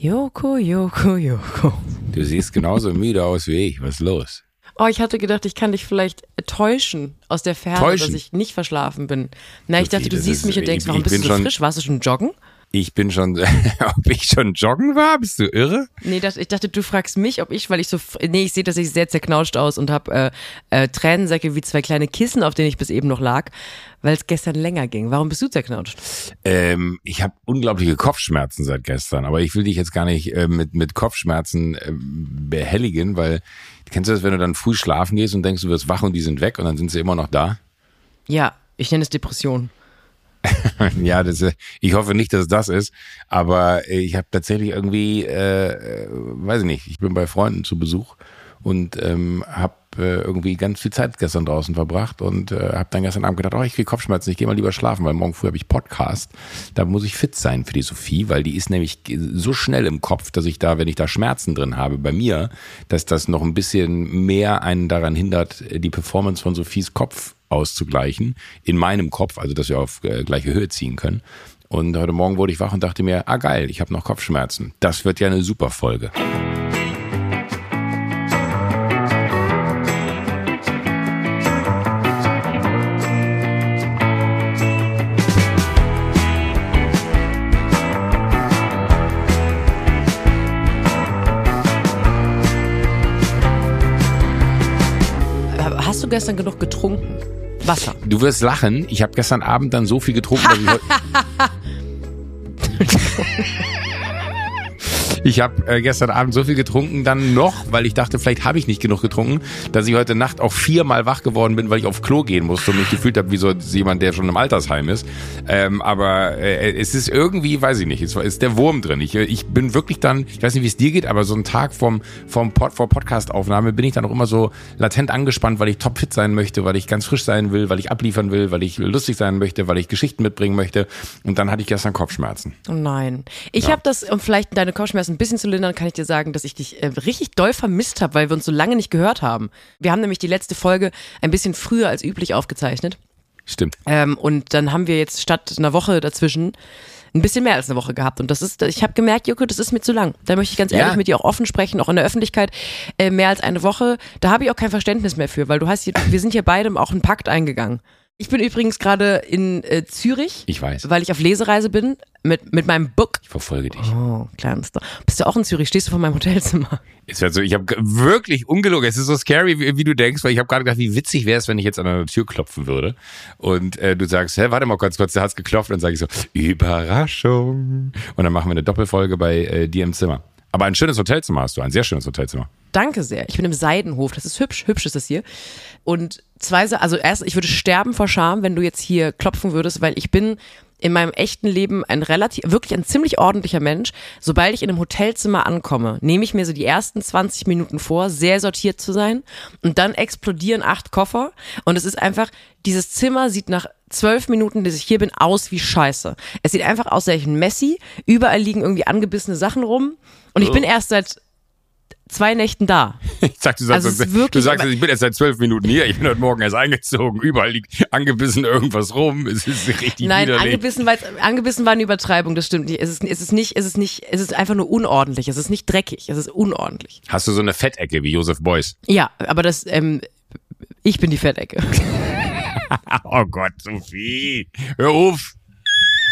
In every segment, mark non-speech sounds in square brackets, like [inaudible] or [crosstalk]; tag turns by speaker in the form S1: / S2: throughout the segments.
S1: Joko, Joko, Joko.
S2: Du siehst genauso müde aus wie ich. Was ist los?
S1: Oh, ich hatte gedacht, ich kann dich vielleicht täuschen aus der Ferne,
S2: Täuschen?
S1: dass ich nicht verschlafen bin. Na, ich dachte, du siehst
S2: ist-
S1: mich und denkst, warum bist du so
S2: schon-
S1: frisch? Warst du schon joggen?
S2: Ich bin schon, [laughs] ob ich schon joggen war? Bist du irre?
S1: Nee, das, ich dachte, du fragst mich, ob ich, weil ich so, nee, ich sehe tatsächlich sehr zerknautscht aus und habe äh, äh, Tränensäcke wie zwei kleine Kissen, auf denen ich bis eben noch lag, weil es gestern länger ging. Warum bist du zerknautscht?
S2: Ähm, ich habe unglaubliche Kopfschmerzen seit gestern, aber ich will dich jetzt gar nicht äh, mit, mit Kopfschmerzen äh, behelligen, weil kennst du das, wenn du dann früh schlafen gehst und denkst, du wirst wach und die sind weg und dann sind sie immer noch da?
S1: Ja, ich nenne es Depression. [laughs]
S2: ja, das, äh, ich hoffe nicht, dass das ist, aber äh, ich habe tatsächlich irgendwie, äh, äh, weiß ich nicht, ich bin bei Freunden zu Besuch und ähm, habe äh, irgendwie ganz viel Zeit gestern draußen verbracht und äh, habe dann gestern Abend gedacht, oh, ich kriege Kopfschmerzen, ich gehe mal lieber schlafen, weil morgen früh habe ich Podcast. Da muss ich fit sein für die Sophie, weil die ist nämlich so schnell im Kopf, dass ich da, wenn ich da Schmerzen drin habe bei mir, dass das noch ein bisschen mehr einen daran hindert, die Performance von Sophies Kopf auszugleichen, in meinem Kopf, also dass wir auf äh, gleiche Höhe ziehen können. Und heute Morgen wurde ich wach und dachte mir, ah geil, ich habe noch Kopfschmerzen. Das wird ja eine super Folge.
S1: Du gestern genug getrunken? Wasser.
S2: Du wirst lachen, ich habe gestern Abend dann so viel getrunken, dass ich [laughs] heute... [laughs] Ich habe äh, gestern Abend so viel getrunken, dann noch, weil ich dachte, vielleicht habe ich nicht genug getrunken, dass ich heute Nacht auch viermal wach geworden bin, weil ich auf Klo gehen musste und mich gefühlt habe wie so jemand, der schon im Altersheim ist. Ähm, aber äh, es ist irgendwie, weiß ich nicht, es ist der Wurm drin. Ich, ich bin wirklich dann, ich weiß nicht, wie es dir geht, aber so einen Tag vom, vom Pod, vor Podcast-Aufnahme bin ich dann auch immer so latent angespannt, weil ich topfit sein möchte, weil ich ganz frisch sein will, weil ich abliefern will, weil ich lustig sein möchte, weil ich Geschichten mitbringen möchte. Und dann hatte ich gestern Kopfschmerzen.
S1: Oh nein. Ich
S2: Ja.
S1: habe das, um vielleicht deine Kopfschmerzen ein bisschen zu lindern, kann ich dir sagen, dass ich dich äh, richtig doll vermisst habe, weil wir uns so lange nicht gehört haben. Wir haben nämlich die letzte Folge ein bisschen früher als üblich aufgezeichnet.
S2: Stimmt.
S1: Ähm, und dann haben wir jetzt statt einer Woche dazwischen ein bisschen mehr als eine Woche gehabt. Und das ist, ich habe gemerkt, Joko, das ist mir zu lang. Da möchte ich ganz
S2: Ja.
S1: ehrlich mit dir auch offen sprechen, auch in der Öffentlichkeit. Äh, mehr als eine Woche, da habe ich auch kein Verständnis mehr für, weil du hast hier, wir sind hier beide auch einen Pakt eingegangen. Ich bin übrigens gerade in äh, Zürich,
S2: Ich weiß.
S1: weil ich auf Lesereise bin mit, mit meinem Book.
S2: Ich verfolge dich.
S1: Oh, kleinster. Bist du auch in Zürich? Stehst du vor meinem Hotelzimmer?
S2: Ist halt so, ich habe wirklich ungelogen. Es ist so scary, wie, wie du denkst, weil ich habe gerade gedacht, wie witzig wäre es, wenn ich jetzt an einer Tür klopfen würde und äh, du sagst, hä, warte mal kurz, kurz, da hat's geklopft und dann sage ich so, Überraschung. Und dann machen wir eine Doppelfolge bei äh, dir im Zimmer. Aber ein schönes Hotelzimmer hast du, ein sehr schönes Hotelzimmer.
S1: Danke sehr. Ich bin im Seidenhof. Das ist hübsch. Hübsch ist das hier. Und zwei, also erst, ich würde sterben vor Scham, wenn du jetzt hier klopfen würdest, weil ich bin in meinem echten Leben ein relativ, wirklich ein ziemlich ordentlicher Mensch. Sobald ich in einem Hotelzimmer ankomme, nehme ich mir so die ersten 20 Minuten vor, sehr sortiert zu sein. Und dann explodieren acht Koffer. Und es ist einfach, dieses Zimmer sieht nach zwölf Minuten, dass ich hier bin, aus wie Scheiße. Es sieht einfach aus, als wäre ich ein Messi. Überall liegen irgendwie angebissene Sachen rum. Und ich bin erst seit zwei Nächten da. [laughs]
S2: Ich sag, du sagst,
S1: Also
S2: du
S1: wirklich-
S2: sagst, ich bin erst seit zwölf Minuten hier, ich bin heute Morgen erst eingezogen, überall liegt angebissen irgendwas rum, es ist richtig
S1: Nein,
S2: widerlich.
S1: angebissen, war, angebissen war eine Übertreibung, das stimmt nicht. Es ist, es ist nicht, es ist nicht, es ist einfach nur unordentlich. Es ist nicht dreckig, es ist unordentlich.
S2: Hast du so eine Fettecke wie Josef Beuys?
S1: Ja, aber das, ähm, ich bin die Fettecke. [laughs]
S2: Oh Gott, Sophie, hör auf.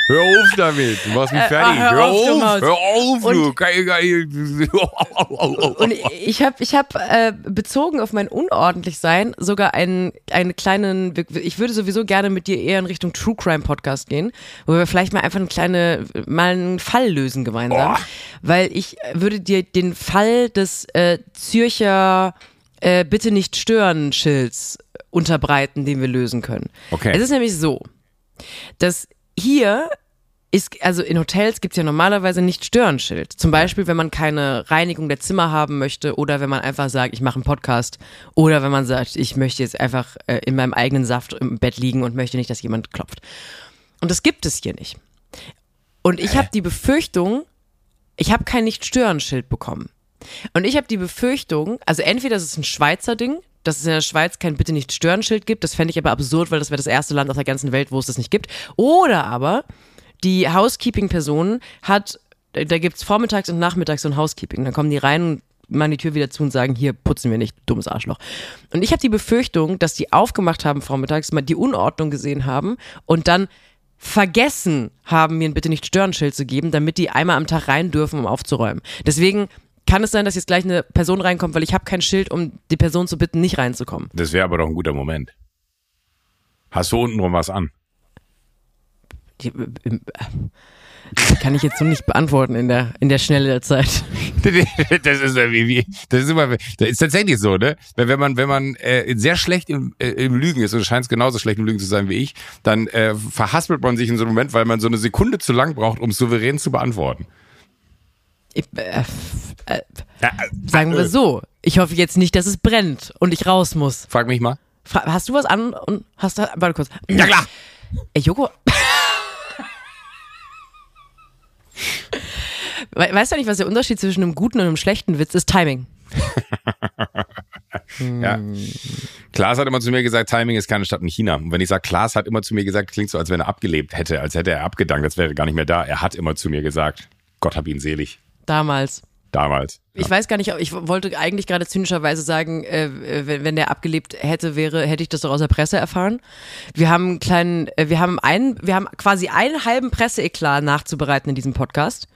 S2: Hör auf damit, du machst mich fertig.
S1: hör
S2: Hör
S1: auf,
S2: hör auf,
S1: Und-
S2: du. Geil, geil. [laughs]
S1: Und ich habe ich hab, äh, bezogen auf mein Unordentlichsein sogar einen, einen kleinen, ich würde sowieso gerne mit dir eher in Richtung True Crime Podcast gehen, wo wir vielleicht mal einfach eine kleine, mal einen Fall lösen gemeinsam.
S2: Oh.
S1: Weil ich würde dir den Fall des äh, Zürcher äh, Bitte nicht stören Schilds unterbreiten, den wir lösen können.
S2: Okay.
S1: Es ist nämlich so, dass hier ist, also in Hotels gibt es ja normalerweise nicht Störenschild. Zum Beispiel, wenn man keine Reinigung der Zimmer haben möchte oder wenn man einfach sagt, ich mache einen Podcast oder wenn man sagt, ich möchte jetzt einfach äh, in meinem eigenen Saft im Bett liegen und möchte nicht, dass jemand klopft. Und das gibt es hier nicht. Und ich habe die Befürchtung, ich habe kein Nicht-Stören-Schild bekommen. Und ich habe die Befürchtung, also entweder ist es ein Schweizer Ding, dass es in der Schweiz kein Bitte nicht Stören-Schild gibt, das fände ich aber absurd, weil das wäre das erste Land auf der ganzen Welt, wo es das nicht gibt. Oder aber die Housekeeping-Person hat da, da gibt's vormittags und nachmittags so ein Housekeeping. Dann kommen die rein und machen die Tür wieder zu und sagen, hier putzen wir nicht, dummes Arschloch. Und ich habe die Befürchtung, dass die aufgemacht haben vormittags, mal die Unordnung gesehen haben und dann vergessen haben, mir ein bitte nicht stören Schild zu geben, damit die einmal am Tag rein dürfen, um aufzuräumen. Deswegen kann es sein, dass jetzt gleich eine Person reinkommt, weil ich habe kein Schild, um die Person zu bitten, nicht reinzukommen.
S2: Das wäre aber doch ein guter Moment. Hast du untenrum was an?
S1: Die, äh, kann ich jetzt so nicht beantworten in der, in der Schnelle der Zeit. [laughs]
S2: das ist das ist immer, das ist tatsächlich so, ne? Wenn man, wenn man äh, sehr schlecht im, äh, im Lügen ist und scheint es genauso schlecht im Lügen zu sein wie ich, dann äh, verhaspelt man sich in so einem Moment, weil man so eine Sekunde zu lang braucht, um souverän zu beantworten.
S1: Ich, äh, äh, sagen wir so, ich hoffe jetzt nicht, dass es brennt und ich raus muss.
S2: Frag mich mal.
S1: Fra hast du was an und hast du, warte kurz.
S2: Ja klar.
S1: Ey, Joko. We weißt du nicht, was der Unterschied zwischen einem guten und einem schlechten Witz ist? Timing. [laughs]
S2: ja. Klaas hat immer zu mir gesagt, Timing ist keine Stadt in China. Und wenn ich sage, Klaas hat immer zu mir gesagt, klingt so, als wenn er abgelebt hätte, als hätte er abgedankt, als wäre er gar nicht mehr da. Er hat immer zu mir gesagt, Gott hab ihn selig.
S1: Damals.
S2: Damals.
S1: Ja. Ich weiß gar nicht, ich wollte eigentlich gerade zynischerweise sagen, äh, wenn, wenn der abgelebt hätte, wäre, hätte ich das doch aus der Presse erfahren. Wir haben einen kleinen, äh, wir haben einen, wir haben quasi einen halben Presseeklat nachzubereiten in diesem Podcast.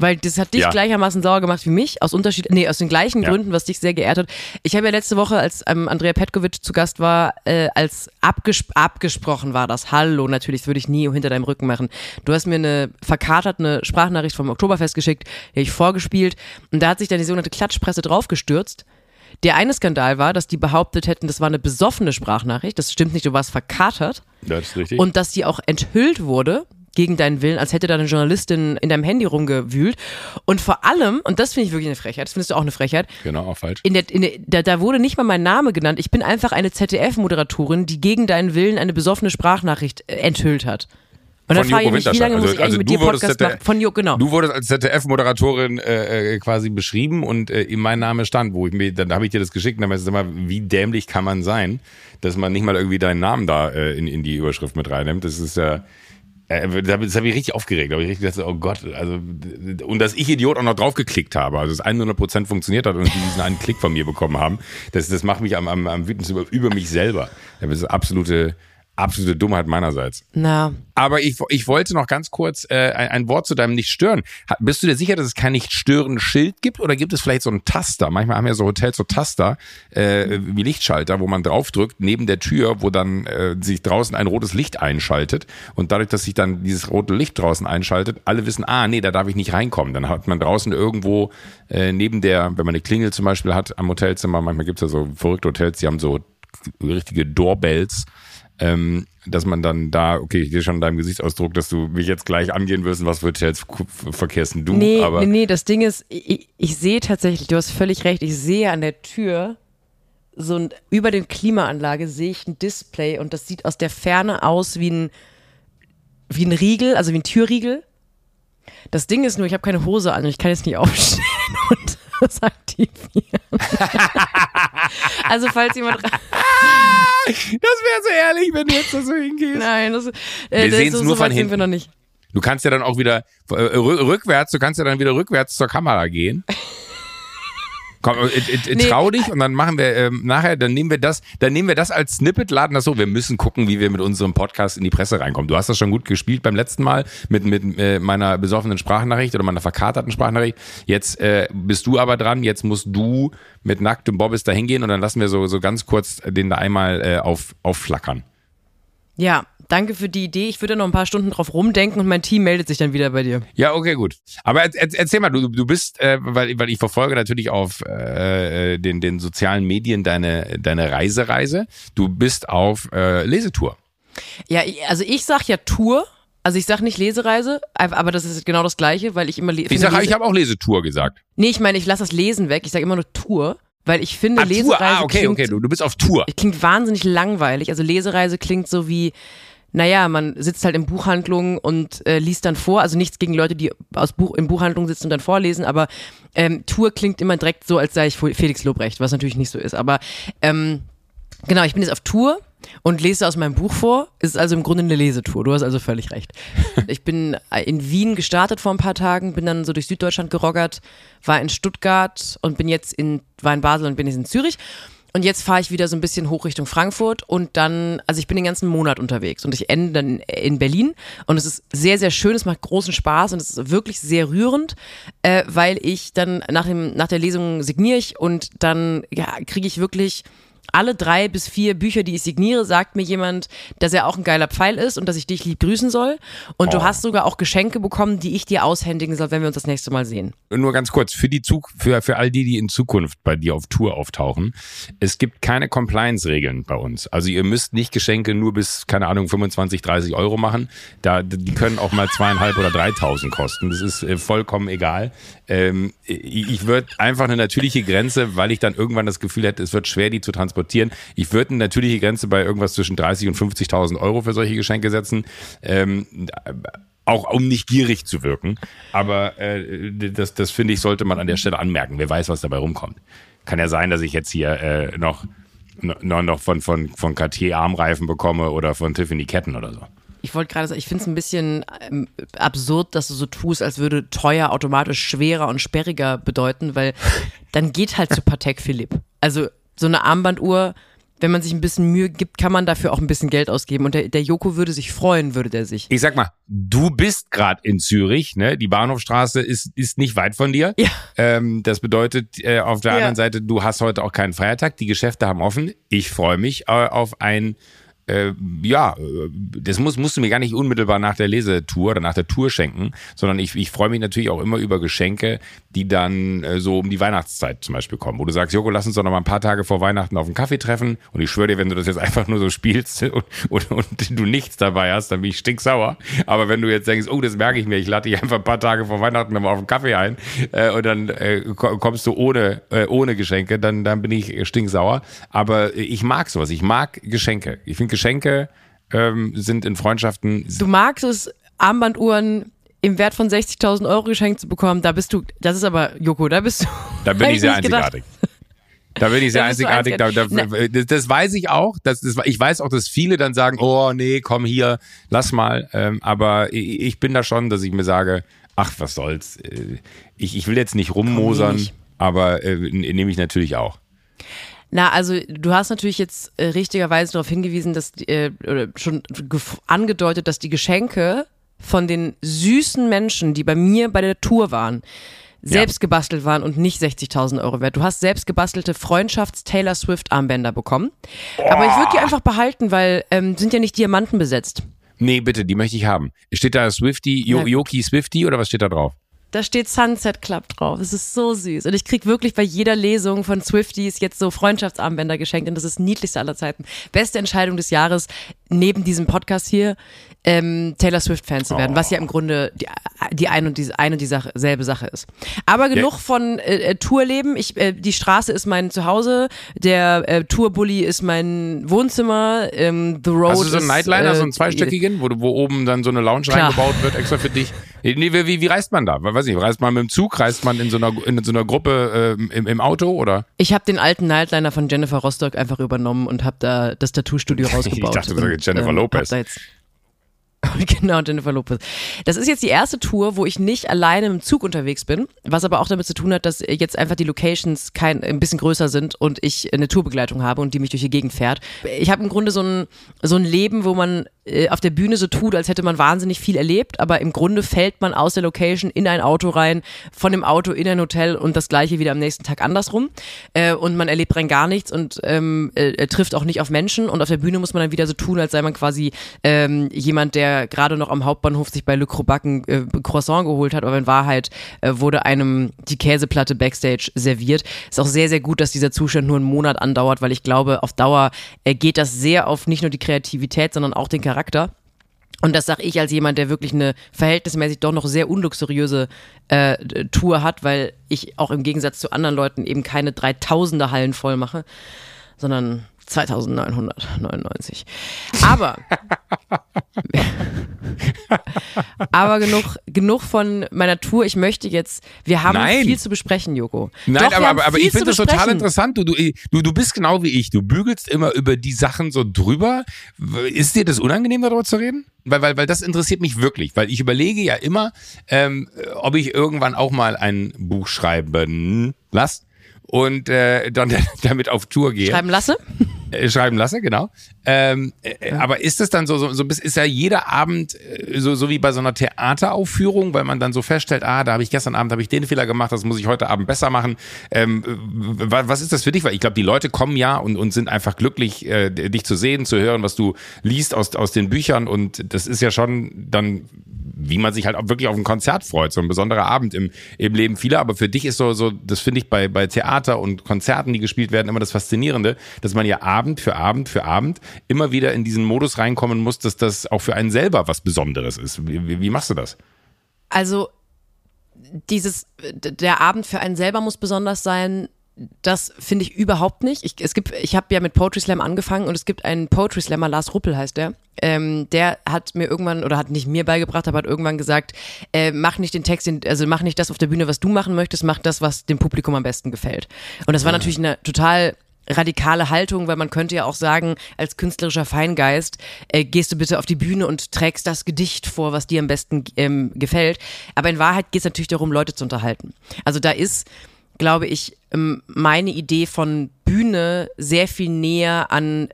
S1: Weil das hat dich ja. gleichermaßen sauer gemacht wie mich, aus Unterschied, nee, aus den gleichen ja. Gründen, was dich sehr geehrt hat. Ich habe ja letzte Woche, als ähm, Andrea Petkovic zu Gast war, äh, als abges abgesprochen war das. Hallo, natürlich, das würde ich nie hinter deinem Rücken machen. Du hast mir eine verkatert, eine Sprachnachricht vom Oktoberfest geschickt, die ich vorgespielt und da hat sich dann die sogenannte Klatschpresse draufgestürzt. Der eine Skandal war, dass die behauptet hätten, das war eine besoffene Sprachnachricht. Das stimmt nicht, du warst verkatert.
S2: Das ist richtig.
S1: Und dass die auch enthüllt wurde gegen deinen Willen, als hätte da eine Journalistin in deinem Handy rumgewühlt. Und vor allem, und das finde ich wirklich eine Frechheit, das findest du auch eine Frechheit.
S2: Genau, auch falsch.
S1: In der, in der, da, da wurde nicht mal mein Name genannt. Ich bin einfach eine ZDF-Moderatorin, die gegen deinen Willen eine besoffene Sprachnachricht äh, enthüllt hat. Und dann frage ich mich, wie lange also, muss ich also eigentlich mit dir Podcast ZDF, machen? Von Jo, genau.
S2: Du wurdest als ZDF-Moderatorin äh, äh, quasi beschrieben und äh, in mein Name stand, wo ich mir, dann habe ich dir das geschickt und dann weißt du mal, wie dämlich kann man sein, dass man nicht mal irgendwie deinen Namen da äh, in, in die Überschrift mit reinnimmt. Das ist ja. Äh, das habe ich richtig aufgeregt. Da habe ich richtig gedacht, oh Gott, also und dass ich Idiot auch noch draufgeklickt habe, also dass 100% funktioniert hat und die diesen einen Klick von mir bekommen haben, das, das macht mich am, am, am wütendsten über, über mich selber. Das ist absolute absolute Dummheit meinerseits.
S1: Na.
S2: Aber ich, ich wollte noch ganz kurz äh, ein, ein Wort zu deinem Nicht-Stören. Bist du dir sicher, dass es kein Nicht-Stören-Schild gibt oder gibt es vielleicht so einen Taster? Manchmal haben ja so Hotels so Taster äh, wie Lichtschalter, wo man draufdrückt neben der Tür, wo dann äh, sich draußen ein rotes Licht einschaltet und dadurch, dass sich dann dieses rote Licht draußen einschaltet, alle wissen, ah nee, da darf ich nicht reinkommen. Dann hat man draußen irgendwo äh, neben der, wenn man eine Klingel zum Beispiel hat am Hotelzimmer, manchmal gibt's ja so verrückte Hotels, die haben so richtige Doorbells ähm, dass man dann da, okay, ich sehe schon in deinem Gesichtsausdruck, dass du mich jetzt gleich angehen wirst, was für Hotels verkehrst du?
S1: Nee,
S2: aber
S1: nee, nee, das Ding ist, ich, ich sehe tatsächlich, du hast völlig recht, ich sehe an der Tür so ein, über den Klimaanlage sehe ich ein Display und das sieht aus der Ferne aus wie ein, wie ein Riegel, also wie ein Türriegel. Das Ding ist nur, ich habe keine Hose an und ich kann jetzt nicht aufstehen [laughs] und das aktivieren. [laughs] also falls jemand
S2: das wäre so ehrlich, wenn du jetzt da so hingehst.
S1: Nein, das,
S2: äh, wir sehen es
S1: so,
S2: nur
S1: so
S2: von hinten.
S1: wir noch nicht.
S2: Du kannst ja dann auch wieder äh, rückwärts, du kannst ja dann wieder rückwärts zur Kamera gehen. Komm, äh, äh, nee. trau dich und dann machen wir ähm, nachher, dann nehmen wir das, dann nehmen wir das als Snippet, laden das so. Wir müssen gucken, wie wir mit unserem Podcast in die Presse reinkommen. Du hast das schon gut gespielt beim letzten Mal mit mit äh, meiner besoffenen Sprachnachricht oder meiner verkaterten Sprachnachricht. Jetzt äh, bist du aber dran. Jetzt musst du mit nacktem Bobbis da hingehen und dann lassen wir so so ganz kurz den da einmal äh, auf aufflackern.
S1: Ja, danke für die Idee. Ich würde noch ein paar Stunden drauf rumdenken und mein Team meldet sich dann wieder bei dir.
S2: Ja, okay, gut. Aber er, erzähl mal, du, du bist, äh, weil, weil ich verfolge natürlich auf äh, den, den sozialen Medien deine, deine Reisereise. Du bist auf äh, Lesetour.
S1: Ja, also ich sag ja Tour. Also ich sag nicht Lesereise, aber das ist genau das Gleiche, weil ich immer
S2: lese. Ich sag, ich habe auch Lesetour gesagt.
S1: Nee, ich meine, ich lasse das Lesen weg. Ich sage immer nur Tour. Weil ich finde, ah, Lesereise.
S2: Ah, okay, klingt, okay, du, du bist auf Tour.
S1: Klingt wahnsinnig langweilig. Also Lesereise klingt so wie, naja, man sitzt halt in Buchhandlungen und äh, liest dann vor. Also nichts gegen Leute, die aus Buch, in Buchhandlungen sitzen und dann vorlesen, aber ähm, Tour klingt immer direkt so, als sei ich Felix Lobrecht, was natürlich nicht so ist. Aber ähm, genau, ich bin jetzt auf Tour und lese aus meinem Buch vor. Ist also im Grunde eine Lesetour. Du hast also völlig recht. [laughs] Ich bin in Wien gestartet vor ein paar Tagen, bin dann so durch Süddeutschland geroggert, war in Stuttgart und bin jetzt in, war in Basel und bin jetzt in Zürich. Und jetzt fahre ich wieder so ein bisschen hoch Richtung Frankfurt und dann, also ich bin den ganzen Monat unterwegs und ich ende dann in Berlin und es ist sehr, sehr schön, es macht großen Spaß und es ist wirklich sehr rührend, äh, weil ich dann nach, dem, nach der Lesung signiere ich und dann ja, kriege ich wirklich alle drei bis vier Bücher, die ich signiere, sagt mir jemand, dass er auch ein geiler Pfeil ist und dass ich dich lieb grüßen soll. Und oh. du hast sogar auch Geschenke bekommen, die ich dir aushändigen soll, wenn wir uns das nächste Mal sehen.
S2: Nur ganz kurz, für die Zug, für, für all die, die in Zukunft bei dir auf Tour auftauchen, es gibt keine Compliance-Regeln bei uns. Also ihr müsst nicht Geschenke nur bis, keine Ahnung, 25, 30 Euro machen. Da, die können auch mal zweieinhalb oder dreitausend kosten. Das ist äh, vollkommen egal. Ähm, ich würde einfach eine natürliche Grenze, weil ich dann irgendwann das Gefühl hätte, es wird schwer, die zu transportieren. Ich würde eine natürliche Grenze bei irgendwas zwischen 30 und 50.000 Euro für solche Geschenke setzen. Ähm, auch um nicht gierig zu wirken. Aber äh, das, das finde ich, sollte man an der Stelle anmerken. Wer weiß, was dabei rumkommt. Kann ja sein, dass ich jetzt hier äh, noch, noch, noch von, von, von Cartier Armreifen bekomme oder von Tiffany Ketten oder so.
S1: Ich wollte gerade sagen, ich finde es ein bisschen ähm, absurd, dass du so tust, als würde teuer automatisch schwerer und sperriger bedeuten, weil dann geht halt zu Patek Philipp. Also so eine Armbanduhr, wenn man sich ein bisschen Mühe gibt, kann man dafür auch ein bisschen Geld ausgeben. Und der, der Joko würde sich freuen, würde der sich.
S2: Ich sag mal, du bist gerade in Zürich, ne? Die Bahnhofstraße ist, ist nicht weit von dir.
S1: Ja.
S2: Ähm, das bedeutet äh, auf der ja. anderen Seite, du hast heute auch keinen Feiertag. Die Geschäfte haben offen. Ich freue mich äh, auf ein äh, ja, das muss, musst du mir gar nicht unmittelbar nach der Lesetour oder nach der Tour schenken, sondern ich, ich freue mich natürlich auch immer über Geschenke, die dann äh, so um die Weihnachtszeit zum Beispiel kommen, wo du sagst, Joko, lass uns doch noch mal ein paar Tage vor Weihnachten auf einen Kaffee treffen und ich schwöre dir, wenn du das jetzt einfach nur so spielst [laughs] und, und, und du nichts dabei hast, dann bin ich stinksauer. Aber wenn du jetzt denkst, oh, das merke ich mir, ich lade dich einfach ein paar Tage vor Weihnachten nochmal auf einen Kaffee ein äh, und dann äh, kommst du ohne, äh, ohne Geschenke, dann, dann bin ich stinksauer. Aber ich mag sowas, ich mag Geschenke. Ich finde Geschenke ähm, sind in Freundschaften.
S1: Du magst es, Armbanduhren im Wert von 60.000 Euro geschenkt zu bekommen, da bist du, das ist aber, Joko, da bist du. [laughs]
S2: Da bin ich sehr einzigartig. Da bin ich [laughs] sehr einzigartig. Da, da, das, das, weiß ich auch. Das, das, ich weiß auch, dass viele dann sagen, oh nee, komm hier, lass mal. Ähm, aber ich, ich, bin da schon, dass ich mir sage, ach, was soll's. Äh, ich, ich will jetzt nicht rummosern, aber äh, nehme ich natürlich auch.
S1: Na, also du hast natürlich jetzt äh, richtigerweise darauf hingewiesen, dass äh, oder schon angedeutet, dass die Geschenke von den süßen Menschen, die bei mir bei der Tour waren, selbst ja. gebastelt waren und nicht 60.000 Euro wert. Du hast selbst gebastelte Freundschafts-Taylor Swift-Armbänder bekommen. Oh. Aber ich würde die einfach behalten, weil ähm, sind ja nicht Diamanten besetzt.
S2: Nee, bitte, die möchte ich haben. Steht da Swifty, jo Yoki Swifty oder was steht da drauf?
S1: Da steht Sunset Club drauf. Es ist so süß. Und ich krieg wirklich bei jeder Lesung von Swifties jetzt so Freundschaftsarmbänder geschenkt. Und das ist niedlichste aller Zeiten. Beste Entscheidung des Jahres neben diesem Podcast hier, ähm, Taylor Swift-Fan zu werden, oh. was ja im Grunde die, die eine und die, eine und dieselbe Sache ist. Aber genug ja. von äh, äh, Tourleben. Ich, äh, die Straße ist mein Zuhause, der äh, Tourbully ist mein Wohnzimmer, ähm, The Road
S2: Hast du so einen Nightliner, so einen äh, zweistöckigen, wo, wo oben dann so eine Lounge klar. reingebaut wird, extra für dich? Nee, wie, wie reist man da? Weiß nicht, reist man mit dem Zug, reist man in so einer, in so einer Gruppe äh, im, im Auto oder?
S1: Ich habe den alten Nightliner von Jennifer Rostock einfach übernommen und habe da das Tattoo-Studio rausgebaut. [laughs]
S2: ich dachte, das ist Jennifer ähm, Lopez. [laughs]
S1: Genau, Jennifer Lopez. Das ist jetzt die erste Tour, wo ich nicht alleine im Zug unterwegs bin, was aber auch damit zu tun hat, dass jetzt einfach die Locations kein, ein bisschen größer sind und ich eine Tourbegleitung habe und die mich durch die Gegend fährt. Ich habe im Grunde so ein, so ein Leben, wo man äh, auf der Bühne so tut, als hätte man wahnsinnig viel erlebt, aber im Grunde fällt man aus der Location in ein Auto rein, von dem Auto in ein Hotel und das gleiche wieder am nächsten Tag andersrum. Äh, und man erlebt rein gar nichts und ähm, äh, trifft auch nicht auf Menschen. Und auf der Bühne muss man dann wieder so tun, als sei man quasi ähm, jemand, der gerade noch am Hauptbahnhof sich bei Le Crobacken äh, Croissant geholt hat, aber in Wahrheit äh, wurde einem die Käseplatte Backstage serviert. Ist auch sehr, sehr gut, dass dieser Zustand nur einen Monat andauert, weil ich glaube, auf Dauer äh, geht das sehr auf nicht nur die Kreativität, sondern auch den Charakter Charakter. Und das sage ich als jemand, der wirklich eine verhältnismäßig doch noch sehr unluxuriöse äh, Tour hat, weil ich auch im Gegensatz zu anderen Leuten eben keine 3000er Hallen voll mache, sondern 2999. Aber [laughs] [laughs] [laughs] aber genug, genug von meiner Tour. Ich möchte jetzt, wir haben
S2: Nein.
S1: viel zu besprechen, Joko.
S2: Nein,
S1: Doch,
S2: aber, aber, aber ich finde das total
S1: besprechen.
S2: interessant. Du, du, du, du bist genau wie ich. Du bügelst immer über die Sachen so drüber. Ist dir das unangenehm, darüber zu reden? Weil, weil, weil das interessiert mich wirklich. Weil ich überlege ja immer, ähm, ob ich irgendwann auch mal ein Buch schreiben lasse und äh, dann [laughs] damit auf Tour gehe.
S1: Schreiben lasse?
S2: Äh, schreiben lasse, genau. Ähm, äh, Aber ist es dann so, so, so ist ja jeder Abend äh, so, so wie bei so einer Theateraufführung, weil man dann so feststellt, ah, da habe ich gestern Abend habe ich den Fehler gemacht, das muss ich heute Abend besser machen. Ähm, w- was ist das für dich? Weil ich glaube, die Leute kommen ja und, und sind einfach glücklich, äh, dich zu sehen, zu hören, was du liest aus, aus den Büchern und das ist ja schon dann wie man sich halt auch wirklich auf ein Konzert freut, so ein besonderer Abend im, im Leben vieler. Aber für dich ist so, so das finde ich bei, bei Theater und Konzerten, die gespielt werden, immer das Faszinierende, dass man ja Abend für Abend für Abend immer wieder in diesen Modus reinkommen muss, dass das auch für einen selber was Besonderes ist. Wie, wie, machst du das?
S1: Also dieses, der Abend für einen selber muss besonders sein. Das finde ich überhaupt nicht. Ich, es gibt, ich habe ja mit Poetry Slam angefangen und es gibt einen Poetry Slammer, Lars Ruppel heißt der. Ähm, der hat mir irgendwann oder hat nicht mir beigebracht, aber hat irgendwann gesagt, äh, mach nicht den Text, den- also mach nicht das auf der Bühne, was du machen möchtest, mach das, was dem Publikum am besten gefällt. Und das war natürlich eine total radikale Haltung, weil man könnte ja auch sagen, als künstlerischer Feingeist äh, gehst du bitte auf die Bühne und trägst das Gedicht vor, was dir am besten ähm, gefällt. Aber in Wahrheit geht es natürlich darum, Leute zu unterhalten. Also da ist, glaube ich, ähm, meine Idee von Bühne sehr viel näher an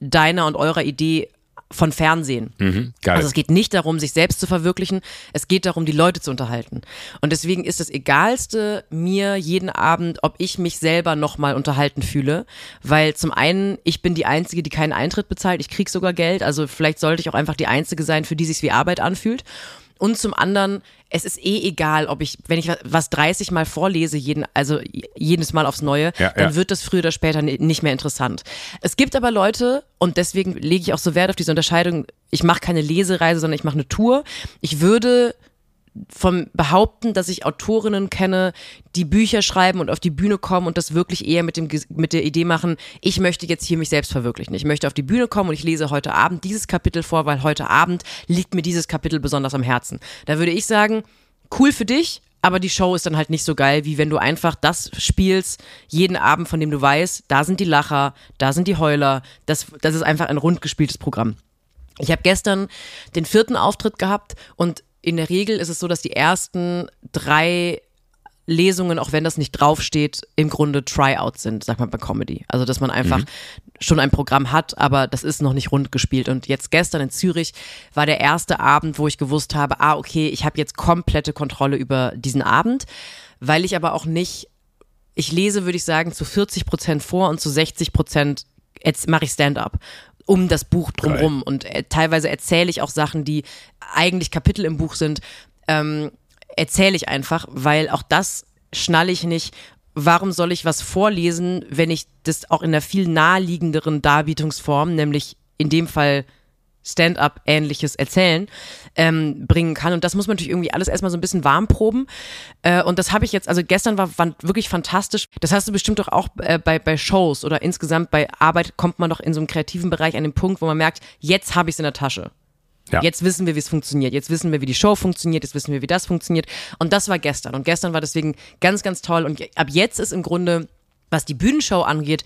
S1: deiner und eurer Idee von Fernsehen.
S2: Geil.
S1: Also es geht nicht darum, sich selbst zu verwirklichen, es geht darum, die Leute zu unterhalten. Und deswegen ist das Egalste mir jeden Abend, ob ich mich selber nochmal unterhalten fühle, weil zum einen, ich bin die Einzige, die keinen Eintritt bezahlt, ich krieg sogar Geld, also vielleicht sollte ich auch einfach die Einzige sein, für die sich wie Arbeit anfühlt. Und zum anderen, es ist eh egal, ob ich, wenn ich was 30 Mal vorlese, jeden, also jedes Mal aufs Neue,
S2: Ja,
S1: dann
S2: ja.
S1: wird das früher oder später ni- nicht mehr interessant. Es gibt aber Leute, und deswegen lege ich auch so Wert auf diese Unterscheidung, ich mache keine Lesereise, sondern ich mache eine Tour. Ich würde vom behaupten, dass ich Autorinnen kenne, die Bücher schreiben und auf die Bühne kommen und das wirklich eher mit, dem, mit der Idee machen, ich möchte jetzt hier mich selbst verwirklichen. Ich möchte auf die Bühne kommen und ich lese heute Abend dieses Kapitel vor, weil heute Abend liegt mir dieses Kapitel besonders am Herzen. Da würde ich sagen, cool für dich, aber die Show ist dann halt nicht so geil, wie wenn du einfach das spielst, jeden Abend, von dem du weißt, da sind die Lacher, da sind die Heuler, das, das ist einfach ein rund gespieltes Programm. Ich habe gestern den vierten Auftritt gehabt und in der Regel ist es so, dass die ersten drei Lesungen, auch wenn das nicht draufsteht, im Grunde Tryout sind, sag mal bei Comedy. Also dass man einfach schon ein Programm hat, aber das ist noch nicht rund gespielt. Und jetzt gestern in Zürich war der erste Abend, wo ich gewusst habe, ah okay, ich habe jetzt komplette Kontrolle über diesen Abend, weil ich aber auch nicht ich lese, würde ich sagen, zu 40 Prozent vor und zu 60 Prozent mache ich Stand-up um das Buch drumherum. Und äh, teilweise erzähle ich auch Sachen, die eigentlich Kapitel im Buch sind, ähm, erzähle ich einfach, weil auch das schnalle ich nicht. Warum soll ich was vorlesen, wenn ich das auch in einer viel naheliegenderen Darbietungsform, nämlich in dem Fall Stand-up ähnliches Erzählen ähm, bringen kann. Und das muss man natürlich irgendwie alles erstmal so ein bisschen warm proben. Äh, und das habe ich jetzt, also gestern war, war wirklich fantastisch. Das hast du bestimmt doch auch äh, bei, bei Shows oder insgesamt bei Arbeit kommt man doch in so einem kreativen Bereich an den Punkt, wo man merkt, jetzt habe ich es in der Tasche.
S2: Ja.
S1: Jetzt wissen wir, wie es funktioniert. Jetzt wissen wir, wie die Show funktioniert. Jetzt wissen wir, wie das funktioniert. Und das war gestern. Und gestern war deswegen ganz, ganz toll. Und ab jetzt ist im Grunde, was die Bühnenshow angeht,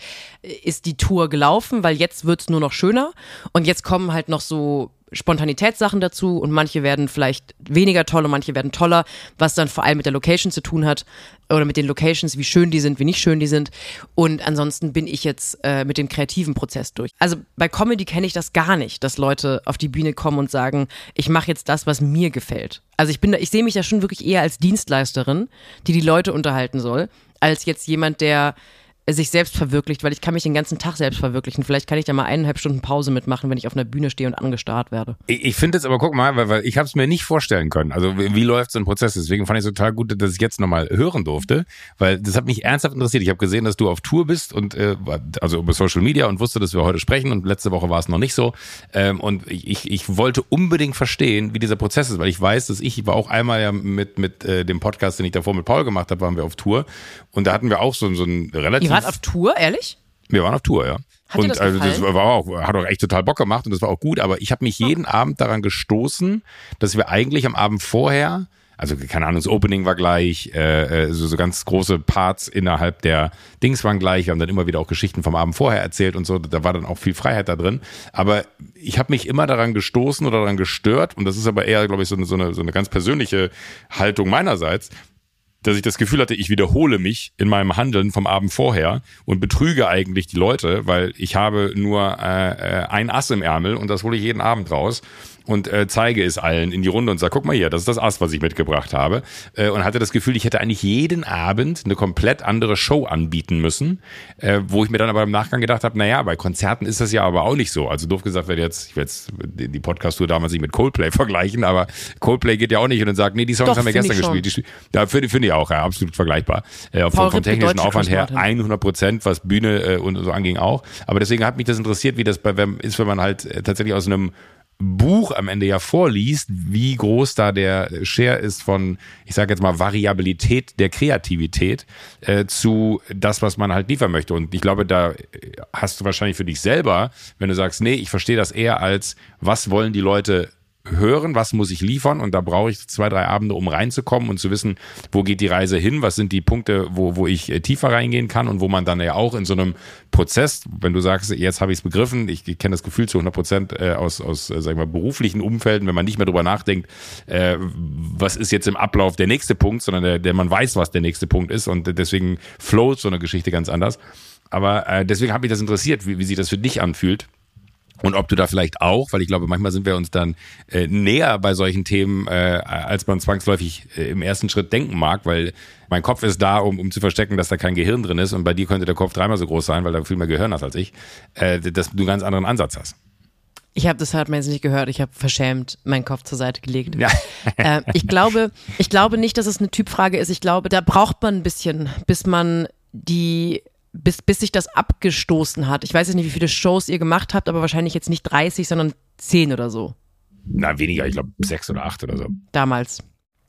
S1: ist die Tour gelaufen, weil jetzt wird's nur noch schöner. Und jetzt kommen halt noch so Spontanitätssachen dazu und manche werden vielleicht weniger toll und manche werden toller, was dann vor allem mit der Location zu tun hat oder mit den Locations, wie schön die sind, wie nicht schön die sind. Und ansonsten bin ich jetzt äh, mit dem kreativen Prozess durch. Also bei Comedy kenne ich das gar nicht, dass Leute auf die Bühne kommen und sagen, ich mache jetzt das, was mir gefällt. Also ich bin da, ich sehe mich da schon wirklich eher als Dienstleisterin, die die Leute unterhalten soll, als jetzt jemand, der sich selbst verwirklicht, weil ich kann mich den ganzen Tag selbst verwirklichen. Vielleicht kann ich da mal eineinhalb Stunden Pause mitmachen, wenn ich auf einer Bühne stehe und angestarrt werde.
S2: Ich, ich finde jetzt aber, guck mal, weil, weil ich habe es mir nicht vorstellen können. Also wie, wie läuft so ein Prozess? Deswegen fand ich es total gut, dass ich jetzt nochmal hören durfte, weil das hat mich ernsthaft interessiert. Ich habe gesehen, dass du auf Tour bist und äh, also über Social Media und wusste, dass wir heute sprechen und letzte Woche war es noch nicht so. Ähm, und ich, ich wollte unbedingt verstehen, wie dieser Prozess ist, weil ich weiß, dass ich war auch einmal ja mit, mit äh, dem Podcast, den ich davor mit Paul gemacht habe, waren wir auf Tour und da hatten wir auch so, so ein relativ...
S1: Wart auf Tour, ehrlich?
S2: wir waren auf Tour, ja.
S1: Hat dir
S2: und
S1: das
S2: also das war auch, hat auch echt total Bock gemacht und das war auch gut, aber ich habe mich jeden Abend daran gestoßen, dass wir eigentlich am Abend vorher, also keine Ahnung, das Opening war gleich, äh, äh, so, so ganz große Parts innerhalb der Dings waren gleich, wir haben dann immer wieder auch Geschichten vom Abend vorher erzählt und so, da war dann auch viel Freiheit da drin, aber ich habe mich immer daran gestoßen oder daran gestört und das ist aber eher, glaube ich, so eine, so, eine, so eine ganz persönliche Haltung meinerseits, dass ich das Gefühl hatte, ich wiederhole mich in meinem Handeln vom Abend vorher und betrüge eigentlich die Leute, weil ich habe nur äh, äh, ein Ass im Ärmel und das hole ich jeden Abend raus und äh, zeige es allen in die Runde und sage, guck mal hier, das ist das Ass, was ich mitgebracht habe. Äh, und hatte das Gefühl, ich hätte eigentlich jeden Abend eine komplett andere Show anbieten müssen, äh, wo ich mir dann aber im Nachgang gedacht habe, naja, bei Konzerten ist das ja aber auch nicht so. Also doof gesagt, werde jetzt, ich werde jetzt die Podcast-Tour damals nicht mit Coldplay [laughs] vergleichen, aber Coldplay geht ja auch nicht und sagt, nee, die Songs
S1: Doch,
S2: haben wir gestern gespielt. Die, ja, finde finde ich auch, ja, absolut vergleichbar. Äh, vom, vom technischen Aufwand her
S1: Martin.
S2: 100 Prozent, was Bühne äh, und so anging auch. Aber deswegen hat mich das interessiert, wie das bei wenn, ist, wenn man halt äh, tatsächlich aus einem Buch am Ende ja vorliest, wie groß da der Share ist von, ich sage jetzt mal, Variabilität der Kreativität äh, zu das, was man halt liefern möchte. Und ich glaube, da äh, hast du wahrscheinlich für dich selber, wenn du sagst, nee, ich verstehe das eher als, was wollen die Leute hören, was muss ich liefern und da brauche ich zwei, drei Abende, um reinzukommen und zu wissen, wo geht die Reise hin, was sind die Punkte, wo, wo ich äh, tiefer reingehen kann und wo man dann ja auch in so einem Prozess, wenn du sagst, jetzt habe ich es begriffen, ich, kenne das Gefühl zu 100 Prozent äh, aus, aus äh, sag ich mal, beruflichen Umfelden, wenn man nicht mehr drüber nachdenkt, äh, was ist jetzt im Ablauf der nächste Punkt, sondern der, der man weiß, was der nächste Punkt ist und deswegen float so eine Geschichte ganz anders. Aber äh, deswegen hat mich das interessiert, wie, wie sich das für dich anfühlt. Und ob du da vielleicht auch, weil ich glaube, manchmal sind wir uns dann äh, näher bei solchen Themen, äh, als man zwangsläufig äh, im ersten Schritt denken mag, weil mein Kopf ist da, um, um zu verstecken, dass da kein Gehirn drin ist. Und bei dir könnte der Kopf dreimal so groß sein, weil du viel mehr Gehirn hast als ich, äh, dass du einen ganz anderen Ansatz hast.
S1: Ich habe das hat man jetzt nicht gehört. Ich habe verschämt meinen Kopf zur Seite gelegt.
S2: Ja.
S1: äh, ich glaube, ich glaube nicht, dass es eine Typfrage ist. Ich glaube, da braucht man ein bisschen, bis man die bis, bis sich das abgestoßen hat. Ich weiß jetzt nicht, wie viele Shows ihr gemacht habt, aber wahrscheinlich jetzt nicht 30, sondern 10 oder so
S2: Na, weniger, ich glaube sechs oder acht oder so.
S1: damals.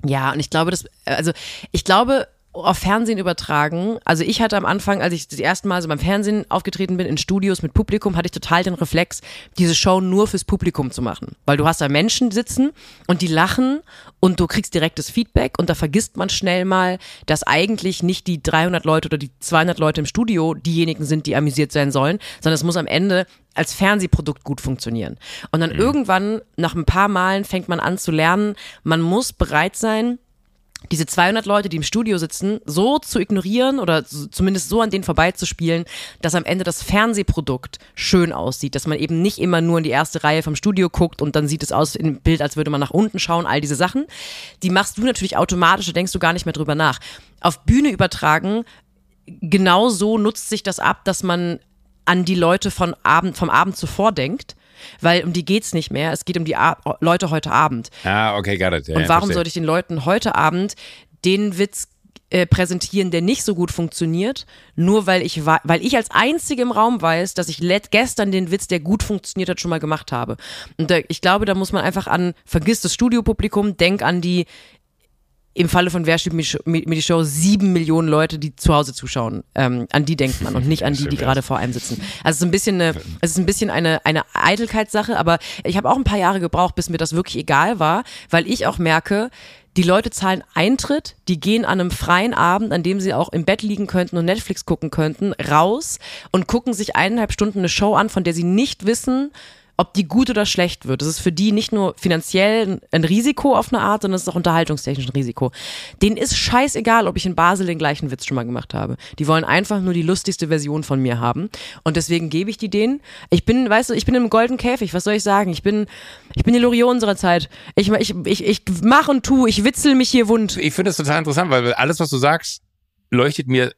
S1: Ja, und ich glaube, das, also ich glaube, auf Fernsehen übertragen. Also ich hatte am Anfang, als ich das erste Mal so beim Fernsehen aufgetreten bin, in Studios mit Publikum, hatte ich total den Reflex, diese Show nur fürs Publikum zu machen. Weil du hast da Menschen sitzen und die lachen und du kriegst direktes Feedback und da vergisst man schnell mal, dass eigentlich nicht die 300 Leute oder die 200 Leute im Studio diejenigen sind, die amüsiert sein sollen, sondern es muss am Ende als Fernsehprodukt gut funktionieren. Und dann irgendwann, nach ein paar Malen, fängt man an zu lernen, man muss bereit sein, diese 200 Leute, die im Studio sitzen, so zu ignorieren oder zumindest so an denen vorbeizuspielen, dass am Ende das Fernsehprodukt schön aussieht, dass man eben nicht immer nur in die erste Reihe vom Studio guckt und dann sieht es aus im Bild, als würde man nach unten schauen, all diese Sachen. Die machst du natürlich automatisch, da denkst du gar nicht mehr drüber nach. Auf Bühne übertragen, genau so nutzt sich das ab, dass man an die Leute von Abend, vom Abend zuvor denkt, weil um die geht's nicht mehr, es geht um die A Leute heute Abend.
S2: Ah, okay, got it. Ja,
S1: Und warum sollte ich den Leuten heute Abend den Witz äh, präsentieren, der nicht so gut funktioniert, nur weil ich weil ich als einzige im Raum weiß, dass ich gestern den Witz, der gut funktioniert hat, schon mal gemacht habe. Und da, ich glaube, da muss man einfach an vergiss das Studiopublikum, denk an die im Falle von Wer steht mir die Show sieben Millionen Leute, die zu Hause zuschauen. Ähm, an die denkt man und nicht an die, die gerade vor einem sitzen. Also es ist ein bisschen eine, es ist ein bisschen eine, eine Eitelkeitssache, aber ich habe auch ein paar Jahre gebraucht, bis mir das wirklich egal war, weil ich auch merke, die Leute zahlen Eintritt, die gehen an einem freien Abend, an dem sie auch im Bett liegen könnten und Netflix gucken könnten, raus und gucken sich eineinhalb Stunden eine Show an, von der sie nicht wissen, ob die gut oder schlecht wird. Das ist für die nicht nur finanziell ein Risiko auf eine Art, sondern es ist auch unterhaltungstechnisch ein Risiko. Denen ist scheißegal, ob ich in Basel den gleichen Witz schon mal gemacht habe. Die wollen einfach nur die lustigste Version von mir haben. Und deswegen gebe ich die denen. Ich bin, weißt du, ich bin im goldenen Käfig. Was soll ich sagen? Ich bin, ich bin die Loriot unserer Zeit. Ich, ich, ich, ich mach und tu. Ich witzel mich hier wund.
S2: ich finde das total interessant, weil alles, was du sagst, leuchtet mir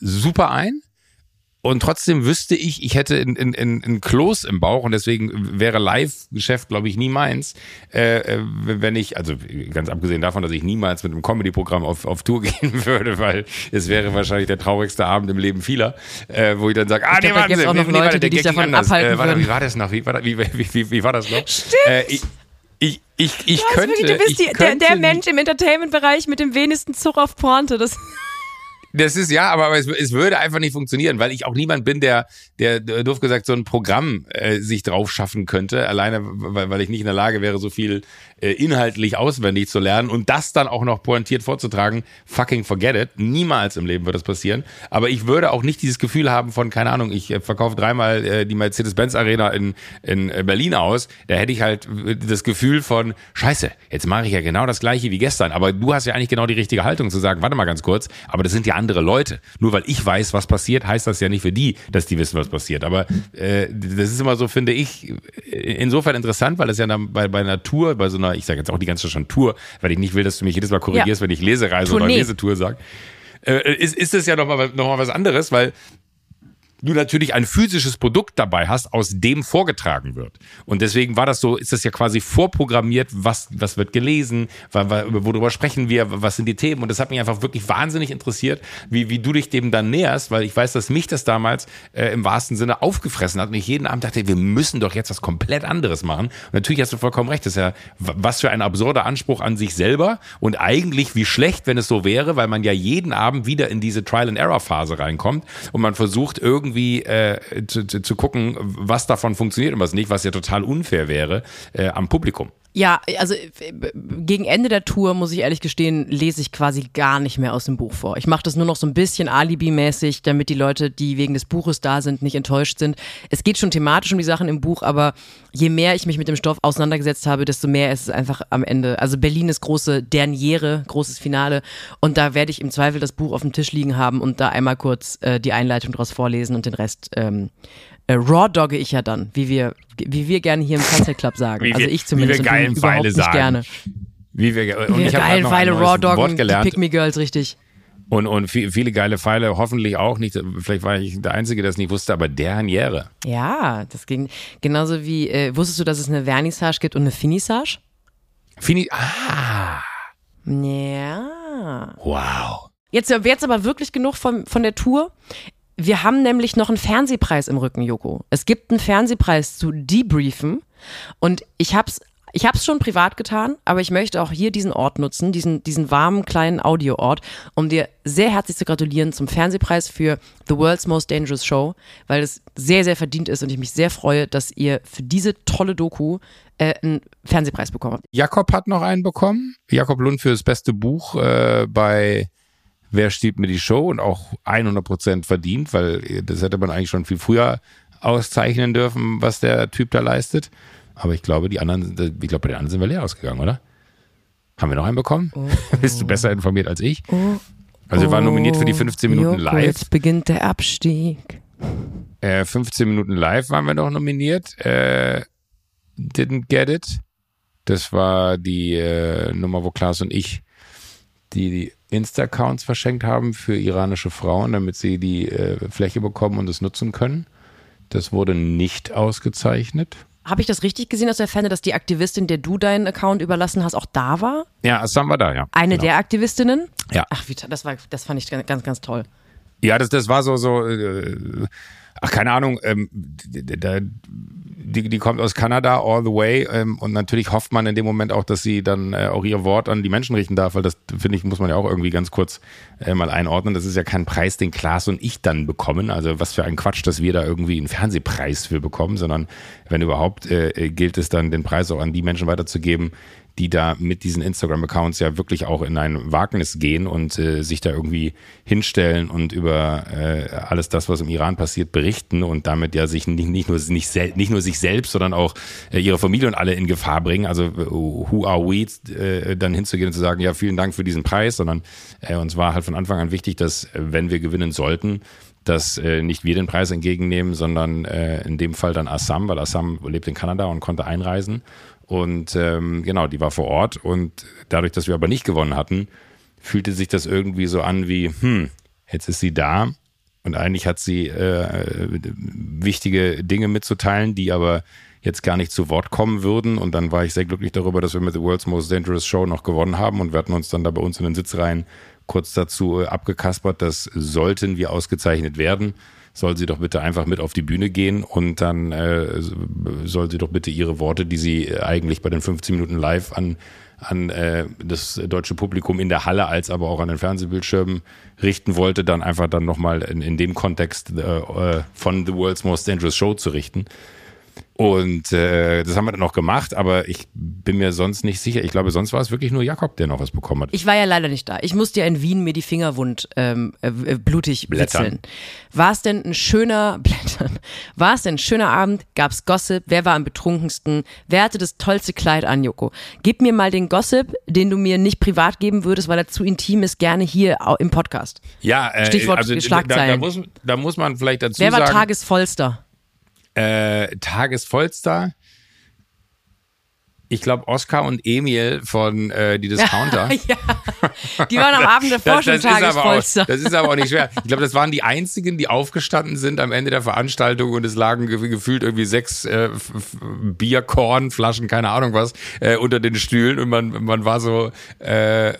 S2: super ein. Und trotzdem wüsste ich, ich hätte ein in, in, in Kloß im Bauch und deswegen wäre Live-Geschäft, glaube ich, nie meins. Äh, äh, wenn ich, also ganz abgesehen davon, dass ich niemals mit einem Comedy-Programm auf, auf Tour [laughs] gehen würde, weil es wäre wahrscheinlich der traurigste Abend im Leben vieler, äh, wo ich dann sage, ah,
S1: glaub,
S2: nee, warten Sie,
S1: noch
S2: nee,
S1: Leute,
S2: warte,
S1: die
S2: der
S1: dich davon
S2: anders.
S1: abhalten
S2: äh, warte. Wie war das noch? Wie war, das- wie, wie, wie, wie war das noch? Stimmt. Äh, ich, ich, ich, ich könnte,
S1: du bist die, der,
S2: könnte
S1: der Mensch im Entertainment-Bereich mit dem wenigsten Zug auf Pointe. Das,
S2: Das ist ja, aber es, es, würde einfach nicht funktionieren, weil ich auch niemand bin, der, der, doof gesagt, so ein Programm äh, sich drauf schaffen könnte, alleine weil, weil ich nicht in der Lage wäre, so viel äh, inhaltlich auswendig zu lernen und das dann auch noch pointiert vorzutragen. Fucking forget it. Niemals im Leben wird das passieren. Aber ich würde auch nicht dieses Gefühl haben von, keine Ahnung, ich äh, verkaufe dreimal äh, die Mercedes-Benz Arena in, in äh, Berlin aus. Da hätte ich halt das Gefühl von, scheiße, jetzt mache ich ja genau das gleiche wie gestern. Aber du hast ja eigentlich genau die richtige Haltung zu sagen, warte mal ganz kurz, aber das sind ja andere Leute. Nur weil ich weiß, was passiert, heißt das ja nicht für die, dass die wissen, was passiert. Aber äh, das ist immer so, finde ich, insofern interessant, weil es ja dann bei, bei Natur, bei so einer, ich sage jetzt auch die ganze Zeit schon Tour, weil ich nicht will, dass du mich jedes Mal korrigierst, ja. wenn ich Lesereise Tournee. oder Lesetour sage. Äh, ist, ist das ja nochmal noch mal was anderes, weil du natürlich ein physisches Produkt dabei hast, aus dem vorgetragen wird. Und deswegen war das so, ist das ja quasi vorprogrammiert, was, was wird gelesen, worüber sprechen wir, was sind die Themen. Und das hat mich einfach wirklich wahnsinnig interessiert, wie, wie du dich dem dann näherst, weil ich weiß, dass mich das damals äh, im wahrsten Sinne aufgefressen hat und ich jeden Abend dachte, wir müssen doch jetzt was komplett anderes machen. Und natürlich hast du vollkommen recht, das ist ja was für ein absurder Anspruch an sich selber und eigentlich wie schlecht, wenn es so wäre, weil man ja jeden Abend wieder in diese Trial-and-Error-Phase reinkommt und man versucht irgendwie irgendwie äh, zu, zu, zu gucken, was davon funktioniert und was nicht, was ja total unfair wäre äh, am Publikum.
S1: Ja, also äh, gegen Ende der Tour, muss ich ehrlich gestehen, lese ich quasi gar nicht mehr aus dem Buch vor. Ich mache das nur noch so ein bisschen alibimäßig, damit die Leute, die wegen des Buches da sind, nicht enttäuscht sind. Es geht schon thematisch um die Sachen im Buch, aber je mehr ich mich mit dem Stoff auseinandergesetzt habe, desto mehr ist es einfach am Ende. Also Berlin ist große Derniere, großes Finale und da werde ich im Zweifel das Buch auf dem Tisch liegen haben und da einmal kurz äh, die Einleitung daraus vorlesen und den Rest ähm, äh, raw dogge ich ja dann, wie wir, wie wir gerne hier im Sunset Club sagen.
S2: Wie
S1: also ich zumindest
S2: wie wir geilen Pfeile sagen.
S1: gerne.
S2: Wie wir,
S1: und wie ich geilen Pfeile raw doggen, die Pick Me Girls, richtig.
S2: Und, und viele geile Pfeile, hoffentlich auch nicht, vielleicht war ich der Einzige, der es nicht wusste, aber der Haniere.
S1: Ja, das ging genauso wie, äh, wusstest du, dass es eine Vernissage gibt und eine Finissage?
S2: Fini, ah.
S1: Ja.
S2: Wow.
S1: Jetzt, jetzt aber wirklich genug von, von der Tour. Wir haben nämlich noch einen Fernsehpreis im Rücken, Joko. Es gibt einen Fernsehpreis zu Debriefen und ich hab's ich habe es schon privat getan, aber ich möchte auch hier diesen Ort nutzen, diesen, diesen warmen kleinen Audioort, um dir sehr herzlich zu gratulieren zum Fernsehpreis für The World's Most Dangerous Show, weil es sehr, sehr verdient ist und ich mich sehr freue, dass ihr für diese tolle Doku äh, einen Fernsehpreis bekommen habt.
S2: Jakob hat noch einen bekommen. Jakob Lund für das beste Buch äh, bei wer stiehlt mir die Show und auch 100% verdient, weil das hätte man eigentlich schon viel früher auszeichnen dürfen, was der Typ da leistet. Aber ich glaube, die anderen, ich glaube, bei den anderen sind wir leer ausgegangen, oder? Haben wir noch einen bekommen? Oh, oh. [laughs] Bist du besser informiert als ich? Oh, also wir waren nominiert für die 15 Minuten Joko, live. Jetzt
S1: beginnt der Abstieg.
S2: Äh, 15 Minuten live waren wir noch nominiert. Äh, didn't get it. Das war die äh, Nummer, wo Klaas und ich die, die Insta-Accounts verschenkt haben für iranische Frauen, damit sie die äh, Fläche bekommen und es nutzen können. Das wurde nicht ausgezeichnet.
S1: Habe ich das richtig gesehen aus der Ferne, dass die Aktivistin, der du deinen Account überlassen hast, auch da war?
S2: Ja, Assam war da, ja.
S1: Eine genau. der Aktivistinnen?
S2: Ja.
S1: Ach, wie, das, war, das fand ich ganz, ganz toll.
S2: Ja, das, das war so, so, äh, ach, keine Ahnung, ähm, da, die, die kommt aus Kanada all the way ähm, und natürlich hofft man in dem Moment auch, dass sie dann äh, auch ihr Wort an die Menschen richten darf, weil das finde ich muss man ja auch irgendwie ganz kurz äh, mal einordnen. Das ist ja kein Preis, den Klaas und ich dann bekommen. Also was für ein Quatsch, dass wir da irgendwie einen Fernsehpreis für bekommen, sondern wenn überhaupt äh, äh gilt es dann, den Preis auch an die Menschen weiterzugeben, die da mit diesen Instagram-Accounts ja wirklich auch in ein Wagnis gehen und äh, sich da irgendwie hinstellen und über äh, alles das, was im Iran passiert, berichten und damit ja sich nicht, nicht, nur, nicht, nicht nur sich selbst, sondern auch äh, ihre Familie und alle in Gefahr bringen. Also who are we, äh, dann hinzugehen und zu sagen, ja, vielen Dank für diesen Preis, sondern äh, uns war halt von Anfang an wichtig, dass äh, wenn wir gewinnen sollten, dass äh, nicht wir den Preis entgegennehmen, sondern äh, in dem Fall dann Assam, weil Assam lebt in Kanada und konnte einreisen. Und ähm, genau, die war vor Ort. Und dadurch, dass wir aber nicht gewonnen hatten, fühlte sich das irgendwie so an wie, hm, jetzt ist sie da. Und eigentlich hat sie äh, wichtige Dinge mitzuteilen, die aber jetzt gar nicht zu Wort kommen würden. Und dann war ich sehr glücklich darüber, dass wir mit The World's Most Dangerous Show noch gewonnen haben. Und wir hatten uns dann da bei uns in den Sitzreihen kurz dazu äh, abgekaspert, dass sollten wir ausgezeichnet werden, soll sie doch bitte einfach mit auf die Bühne gehen und dann äh, soll sie doch bitte ihre Worte, die sie eigentlich bei den 15 Minuten live an an äh, das deutsche Publikum in der Halle als aber auch an den Fernsehbildschirmen richten wollte, dann einfach dann nochmal in, in dem Kontext äh, äh, von The World's Most Dangerous Show zu richten. Und äh, das haben wir dann noch gemacht, aber ich bin mir sonst nicht sicher. Ich glaube, sonst war es wirklich nur Jakob, der noch was bekommen hat.
S1: Ich war ja leider nicht da. Ich musste ja in Wien mir die Finger wund ähm, äh, äh blutig Blättern. War es denn ein schöner [laughs] Blättern? War es denn ein schöner Abend? Gab's Gossip? Wer war am betrunkensten? Wer hatte das tollste Kleid an, Joko? Gib mir mal den Gossip, den du mir nicht privat geben würdest, weil er zu intim ist, gerne hier im Podcast.
S2: Ja, äh,
S1: Stichwort also, Schlagzeilen.
S2: Da, da, muss, da muss man vielleicht dazu
S1: Wer
S2: sagen.
S1: Wer war Tagesvollster?
S2: Äh, Tagesvollstar. Ich glaube, Oscar und Emil von äh, Die [laughs] Discounter.
S1: ja, die waren am Abend davor schon Tagesvollster.
S2: Das ist aber auch nicht schwer. Ich glaube, das waren die einzigen, die aufgestanden sind am Ende der Veranstaltung und es lagen gefühlt irgendwie sechs äh, Bierkornflaschen, keine Ahnung was, äh, unter den Stühlen und man, man war so, äh,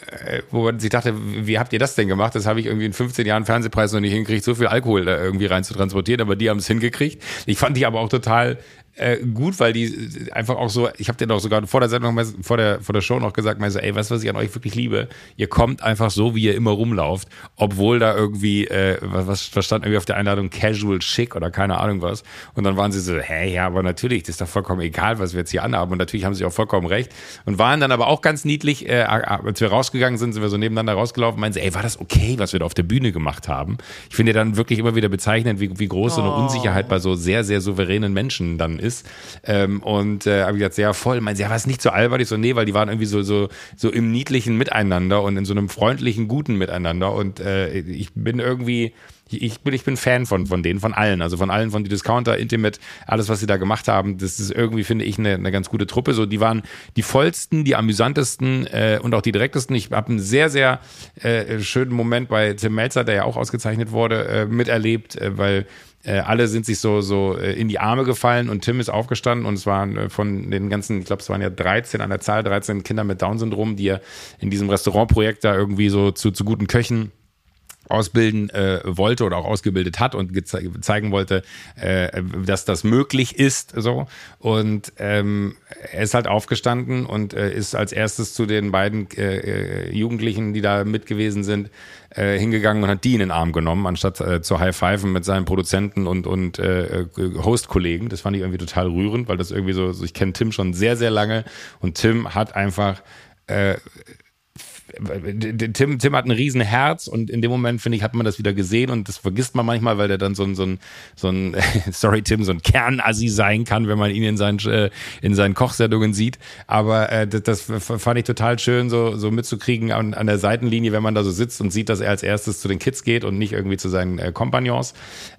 S2: wo man sich dachte, wie habt ihr das denn gemacht? Das habe ich irgendwie in 15 Jahren Fernsehpreis noch nicht hingekriegt, so viel Alkohol da irgendwie rein zu transportieren, aber die haben es hingekriegt. Ich fand die aber auch total äh, gut, weil die einfach auch so, ich habe dir doch sogar vor der Sendung, vor der, vor der Show noch gesagt, so, ey, weißt du, was ich an euch wirklich liebe? Ihr kommt einfach so, wie ihr immer rumlauft, obwohl da irgendwie, äh, was, was stand irgendwie auf der Einladung, casual chic oder keine Ahnung was. Und dann waren sie so, hä, ja, aber natürlich, das ist doch vollkommen egal, was wir jetzt hier anhaben. Und natürlich haben sie auch vollkommen recht. Und waren dann aber auch ganz niedlich, äh, als wir rausgegangen sind, sind wir so nebeneinander rausgelaufen, meinen sie, ey, war das okay, was wir da auf der Bühne gemacht haben? Ich finde dann wirklich immer wieder bezeichnend, wie, wie groß so eine oh. Unsicherheit bei so sehr, sehr souveränen Menschen dann ist ist. Ähm, und äh, habe ich gesagt, sehr voll. Meinen ja, war es nicht so albern? Ich so, nee, weil die waren irgendwie so, so, so im niedlichen Miteinander und in so einem freundlichen, guten Miteinander. Und äh, ich bin irgendwie, ich bin, ich bin Fan von, von denen, von allen, also von allen, von die Discounter, Intimate, alles, was sie da gemacht haben, das ist irgendwie, finde ich, eine, eine ganz gute Truppe. So, die waren die vollsten, die amüsantesten äh, und auch die direktesten. Ich habe einen sehr, sehr äh, schönen Moment bei Tim Melzer, der ja auch ausgezeichnet wurde, äh, miterlebt, äh, weil äh, alle sind sich so, so äh, in die Arme gefallen und Tim ist aufgestanden und es waren äh, von den ganzen, ich glaube, es waren ja 13 an der Zahl, 13 Kinder mit Down-Syndrom, die er in diesem Restaurantprojekt da irgendwie so zu, zu guten Köchen ausbilden äh, wollte oder auch ausgebildet hat und zeigen wollte, äh, dass das möglich ist. So und ähm, er ist halt aufgestanden und äh, ist als erstes zu den beiden äh, Jugendlichen, die da mit gewesen sind, äh, hingegangen und hat die in den Arm genommen, anstatt äh, zu high-pfeifen mit seinen Produzenten und und äh, Host-Kollegen. Das fand ich irgendwie total rührend, weil das irgendwie so, so ich kenne Tim schon sehr sehr lange und Tim hat einfach äh, Tim, Tim hat ein riesen Herz und in dem Moment, finde ich, hat man das wieder gesehen und das vergisst man manchmal, weil der dann so ein, so ein, so ein [laughs] sorry Tim, so ein Kernassi sein kann, wenn man ihn in seinen, äh, in seinen Kochsendungen sieht. Aber äh, das, das fand ich total schön, so, so mitzukriegen an, an der Seitenlinie, wenn man da so sitzt und sieht, dass er als erstes zu den Kids geht und nicht irgendwie zu seinen äh, Kompagnons.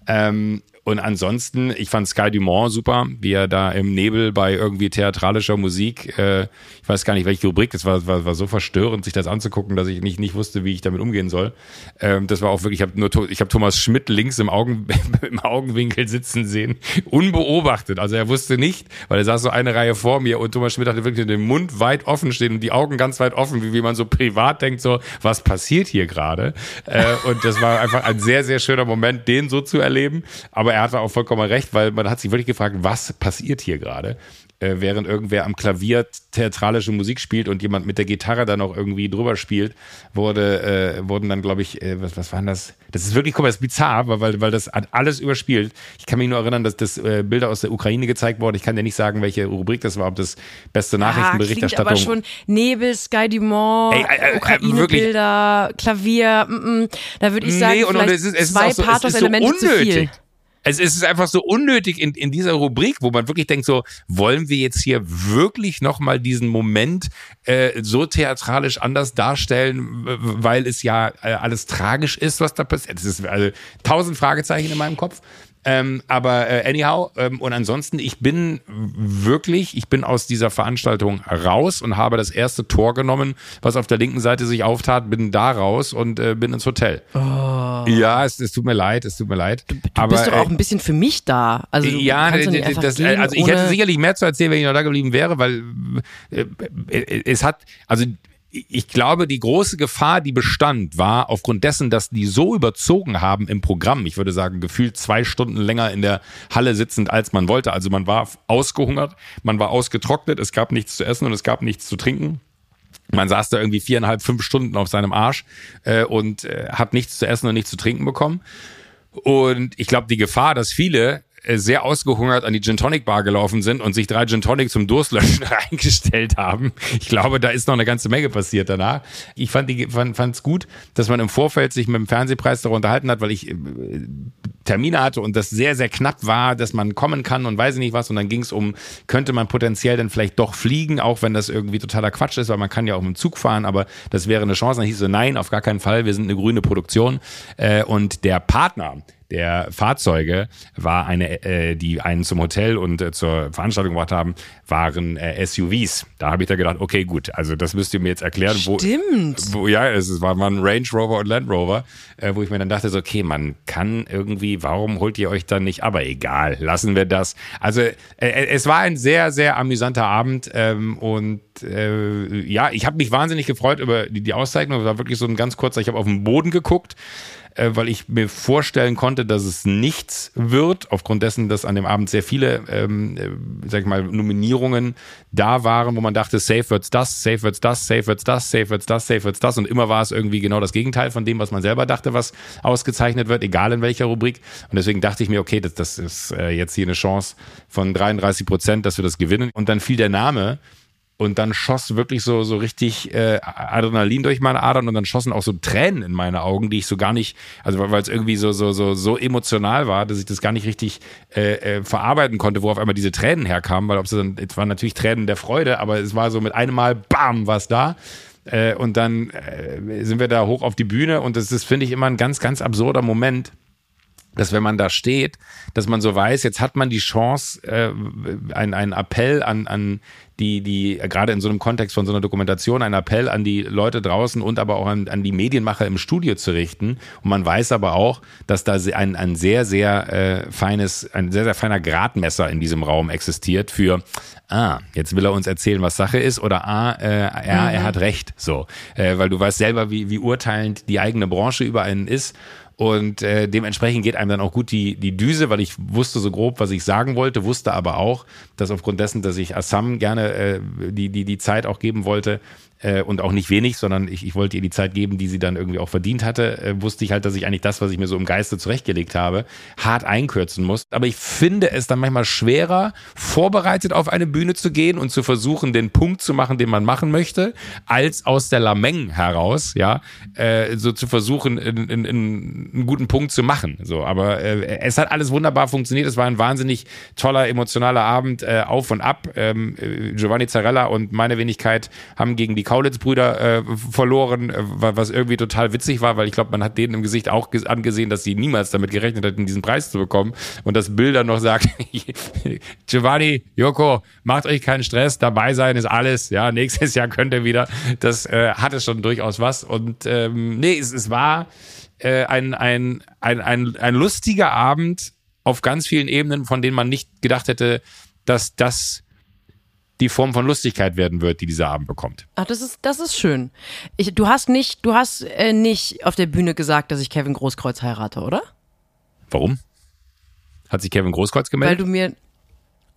S2: Ähm, und ansonsten, ich fand Sky Dumont super, wie er da im Nebel bei irgendwie theatralischer Musik, äh, ich weiß gar nicht, welche Rubrik, das war, war, war so verstörend, sich das anzugucken, dass ich nicht, nicht wusste, wie ich damit umgehen soll. Ähm, das war auch wirklich, ich habe nur ich hab Thomas Schmidt links im, Augen, [laughs] im Augenwinkel sitzen sehen, unbeobachtet. Also er wusste nicht, weil er saß so eine Reihe vor mir und Thomas Schmidt hatte wirklich den Mund weit offen stehen und die Augen ganz weit offen, wie, wie man so privat denkt, so, was passiert hier gerade? Äh, und das war einfach ein sehr, sehr schöner Moment, den so zu erleben. Aber er hatte auch vollkommen recht, weil man hat sich wirklich gefragt, was passiert hier gerade? Äh, während irgendwer am Klavier theatralische Musik spielt und jemand mit der Gitarre dann auch irgendwie drüber spielt, wurde, äh, wurden dann, glaube ich, äh, was, was waren das? Das ist wirklich, guck mal, das ist bizarr, weil, weil das hat alles überspielt. Ich kann mich nur erinnern, dass das äh, Bilder aus der Ukraine gezeigt wurden. Ich kann dir nicht sagen, welche Rubrik das war, ob das beste Nachrichtenberichterstattung. Ja, aber
S1: schon Nebel, Sky Dumont, äh, äh, Ukraine-Bilder, Klavier, mm, mm, da würde ich sagen, nee, und, und es ist, es zwei so, Pathos-Elemente so zu viel
S2: es ist einfach so unnötig in, in dieser Rubrik, wo man wirklich denkt, so, wollen wir jetzt hier wirklich nochmal diesen Moment äh, so theatralisch anders darstellen, weil es ja äh, alles tragisch ist, was da passiert. Es ist also tausend Fragezeichen in meinem Kopf. Ähm, aber äh, anyhow, ähm, und ansonsten, ich bin wirklich, ich bin aus dieser Veranstaltung raus und habe das erste Tor genommen, was auf der linken Seite sich auftat, bin da raus und äh, bin ins Hotel. Oh. Ja, es, es, tut mir leid, es tut mir leid.
S1: Du, du aber, bist doch auch äh, ein bisschen für mich da. Also,
S2: ja, das, also ich hätte sicherlich mehr zu erzählen, wenn ich noch da geblieben wäre, weil äh, äh es hat, also ich glaube, die große Gefahr, die bestand, war aufgrund dessen, dass die so überzogen haben im Programm. Ich würde sagen, gefühlt zwei Stunden länger in der Halle sitzend, als man wollte. Also man war ausgehungert, man war ausgetrocknet, es gab nichts zu essen und es gab nichts zu trinken. Man saß da irgendwie viereinhalb, fünf Stunden auf seinem Arsch äh, und äh, hat nichts zu essen und nichts zu trinken bekommen. Und ich glaube, die Gefahr, dass viele sehr ausgehungert an die Gin Tonic Bar gelaufen sind und sich drei Gin Tonic zum Durstlöschen [laughs] reingestellt haben. Ich glaube, da ist noch eine ganze Menge passiert danach. Ich fand es fand, gut, dass man im Vorfeld sich mit dem Fernsehpreis darüber unterhalten hat, weil ich äh, Termine hatte und das sehr, sehr knapp war, dass man kommen kann und weiß ich nicht was. Und dann ging es um, könnte man potenziell dann vielleicht doch fliegen, auch wenn das irgendwie totaler Quatsch ist, weil man kann ja auch mit dem Zug fahren, aber das wäre eine Chance. Dann hieß so, nein, auf gar keinen Fall, wir sind eine grüne Produktion. Äh, und der Partner, der Fahrzeuge war eine, äh, die einen zum Hotel und äh, zur Veranstaltung gebracht haben, waren äh, SUVs. Da habe ich da gedacht, okay, gut, also das müsst ihr mir jetzt erklären.
S1: Wo, Stimmt.
S2: Wo, ja, es war mal ein Range Rover und Land Rover, äh, wo ich mir dann dachte, so, okay, man kann irgendwie, warum holt ihr euch dann nicht? Aber egal, lassen wir das. Also äh, äh es war ein sehr, sehr amüsanter Abend ähm, und äh, ja, ich habe mich wahnsinnig gefreut über die, die Auszeichnung. Es war wirklich so ein ganz kurzer, ich habe auf den Boden geguckt äh, weil ich mir vorstellen konnte, dass es nichts wird, aufgrund dessen, dass an dem Abend sehr viele, ähm, äh, sag ich mal, Nominierungen da waren, wo man dachte, safe wird's das, safe wird's das, safe wird's das, safe wird's das, safe wird's das. Und immer war es irgendwie genau das Gegenteil von dem, was man selber dachte, was ausgezeichnet wird, egal in welcher Rubrik. Und deswegen dachte ich mir, okay, das, das ist äh, jetzt hier eine Chance von 33 Prozent, dass wir das gewinnen. Und dann fiel der Name und dann schoss wirklich so, so richtig äh, Adrenalin durch meine Adern und dann schossen auch so Tränen in meine Augen, die ich so gar nicht, also weil es irgendwie so, so, so, so emotional war, dass ich das gar nicht richtig äh, äh, verarbeiten konnte, wo auf einmal diese Tränen herkamen, weil ob es dann, es waren natürlich Tränen der Freude, aber es war so mit einem Mal, bam, was da. Äh, und dann äh, sind wir da hoch auf die Bühne und das ist, finde ich, immer ein ganz, ganz absurder Moment dass wenn man da steht, dass man so weiß, jetzt hat man die Chance, äh, ein, ein Appell an, an die, die gerade in so einem Kontext von so einer Dokumentation ein Appell an die Leute draußen und aber auch an, an die Medienmacher im Studio zu richten. Und man weiß aber auch, dass da ein, ein sehr, sehr äh, feines, ein sehr, sehr feiner Gradmesser in diesem Raum existiert für, ah, jetzt will er uns erzählen, was Sache ist, oder ah, äh, ja, mhm. er hat recht. So. Äh, weil du weißt selber, wie, wie urteilend die eigene Branche über einen ist. Und äh, dementsprechend geht einem dann auch gut die, die Düse, weil ich wusste so grob, was ich sagen wollte, wusste aber auch, dass aufgrund dessen, dass ich Assam gerne äh, die, die, die Zeit auch geben wollte, äh, und auch nicht wenig, sondern ich, ich wollte ihr die Zeit geben, die sie dann irgendwie auch verdient hatte, äh, wusste ich halt, dass ich eigentlich das, was ich mir so im Geiste zurechtgelegt habe, hart einkürzen muss. Aber ich finde es dann manchmal schwerer, vorbereitet auf eine Bühne zu gehen und zu versuchen, den Punkt zu machen, den man machen möchte, als aus der Lameng heraus, ja, äh, so zu versuchen, in, in, in einen guten Punkt zu machen. So, aber äh, es hat alles wunderbar funktioniert. Es war ein wahnsinnig toller, emotionaler Abend äh, auf und ab. Ähm, äh, Giovanni Zarella und meine Wenigkeit haben gegen die Kaulitz-Brüder äh, verloren, äh, was irgendwie total witzig war, weil ich glaube, man hat denen im Gesicht auch angesehen, dass sie niemals damit gerechnet hätten, diesen Preis zu bekommen. Und das Bild dann noch sagt, [laughs] Giovanni, Joko, macht euch keinen Stress, dabei sein ist alles. Ja, nächstes Jahr könnt ihr wieder. Das äh, hatte schon durchaus was. Und ähm, nee, es, es war äh, ein, ein, ein, ein, ein lustiger Abend auf ganz vielen Ebenen, von denen man nicht gedacht hätte, dass das die Form von Lustigkeit werden wird, die dieser Abend bekommt.
S1: Ach, das ist, das ist schön. Ich, du hast nicht, du hast äh, nicht auf der Bühne gesagt, dass ich Kevin Großkreuz heirate, oder?
S2: Warum? Hat sich Kevin Großkreuz gemeldet?
S1: Weil du mir,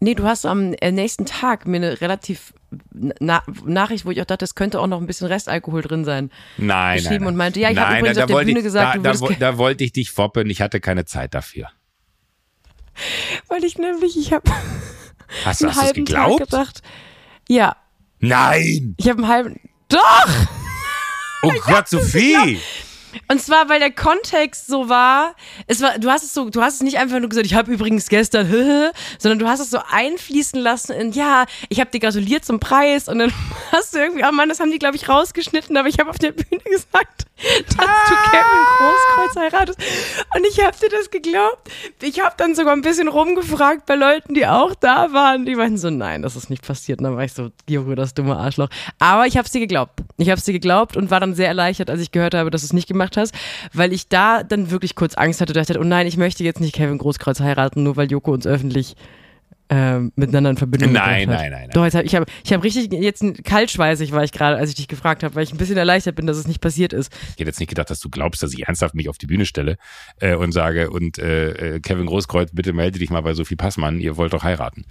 S1: nee, du hast am äh, nächsten Tag mir eine relativ na Nachricht, wo ich auch dachte, es könnte auch noch ein bisschen Restalkohol drin sein.
S2: Nein,
S1: geschrieben
S2: nein, nein.
S1: und meinte, ja, ich habe übrigens auf der Bühne
S2: ich,
S1: gesagt,
S2: da, da, da wollte ich dich foppen, ich hatte keine Zeit dafür. [laughs]
S1: Weil ich nämlich, ich habe
S2: Hast, einen hast halben Tag
S1: gedacht, ja.
S2: Nein!
S1: Ich habe einen halben. Doch!
S2: Oh Gott, Sophie! [laughs]
S1: Und zwar, weil der Kontext so war, es war, du hast es so, du hast es nicht einfach nur gesagt, ich habe übrigens gestern, [laughs] sondern du hast es so einfließen lassen in, ja, ich habe dir gratuliert zum Preis und dann [laughs] hast du irgendwie, oh Mann, das haben die, glaube ich, rausgeschnitten, aber ich habe auf der Bühne gesagt, [laughs] dass du Kevin Großkreuz heiratest. Und ich habe dir das geglaubt. Ich habe dann sogar ein bisschen rumgefragt bei Leuten, die auch da waren. Die meinten so, nein, das ist nicht passiert. Und dann war ich so, Juro, das dumme Arschloch. Aber ich habe es dir geglaubt. Ich habe es dir geglaubt und war dann sehr erleichtert, als ich gehört habe, dass du es nicht gemacht gemacht hast, weil ich da dann wirklich kurz Angst hatte, dachte, oh nein, ich möchte jetzt nicht Kevin Großkreuz heiraten, nur weil Joko uns öffentlich ähm, miteinander in Verbindung
S2: nein, nein, nein, nein.
S1: Doch, jetzt hab, ich habe ich hab richtig, jetzt kaltschweißig war ich gerade, als ich dich gefragt habe, weil ich ein bisschen erleichtert bin, dass es nicht passiert ist.
S2: Ich hätte jetzt nicht gedacht, dass du glaubst, dass ich ernsthaft mich auf die Bühne stelle äh, und sage, und äh, äh Kevin Großkreuz, bitte melde dich mal bei Sophie Passmann, ihr wollt doch heiraten.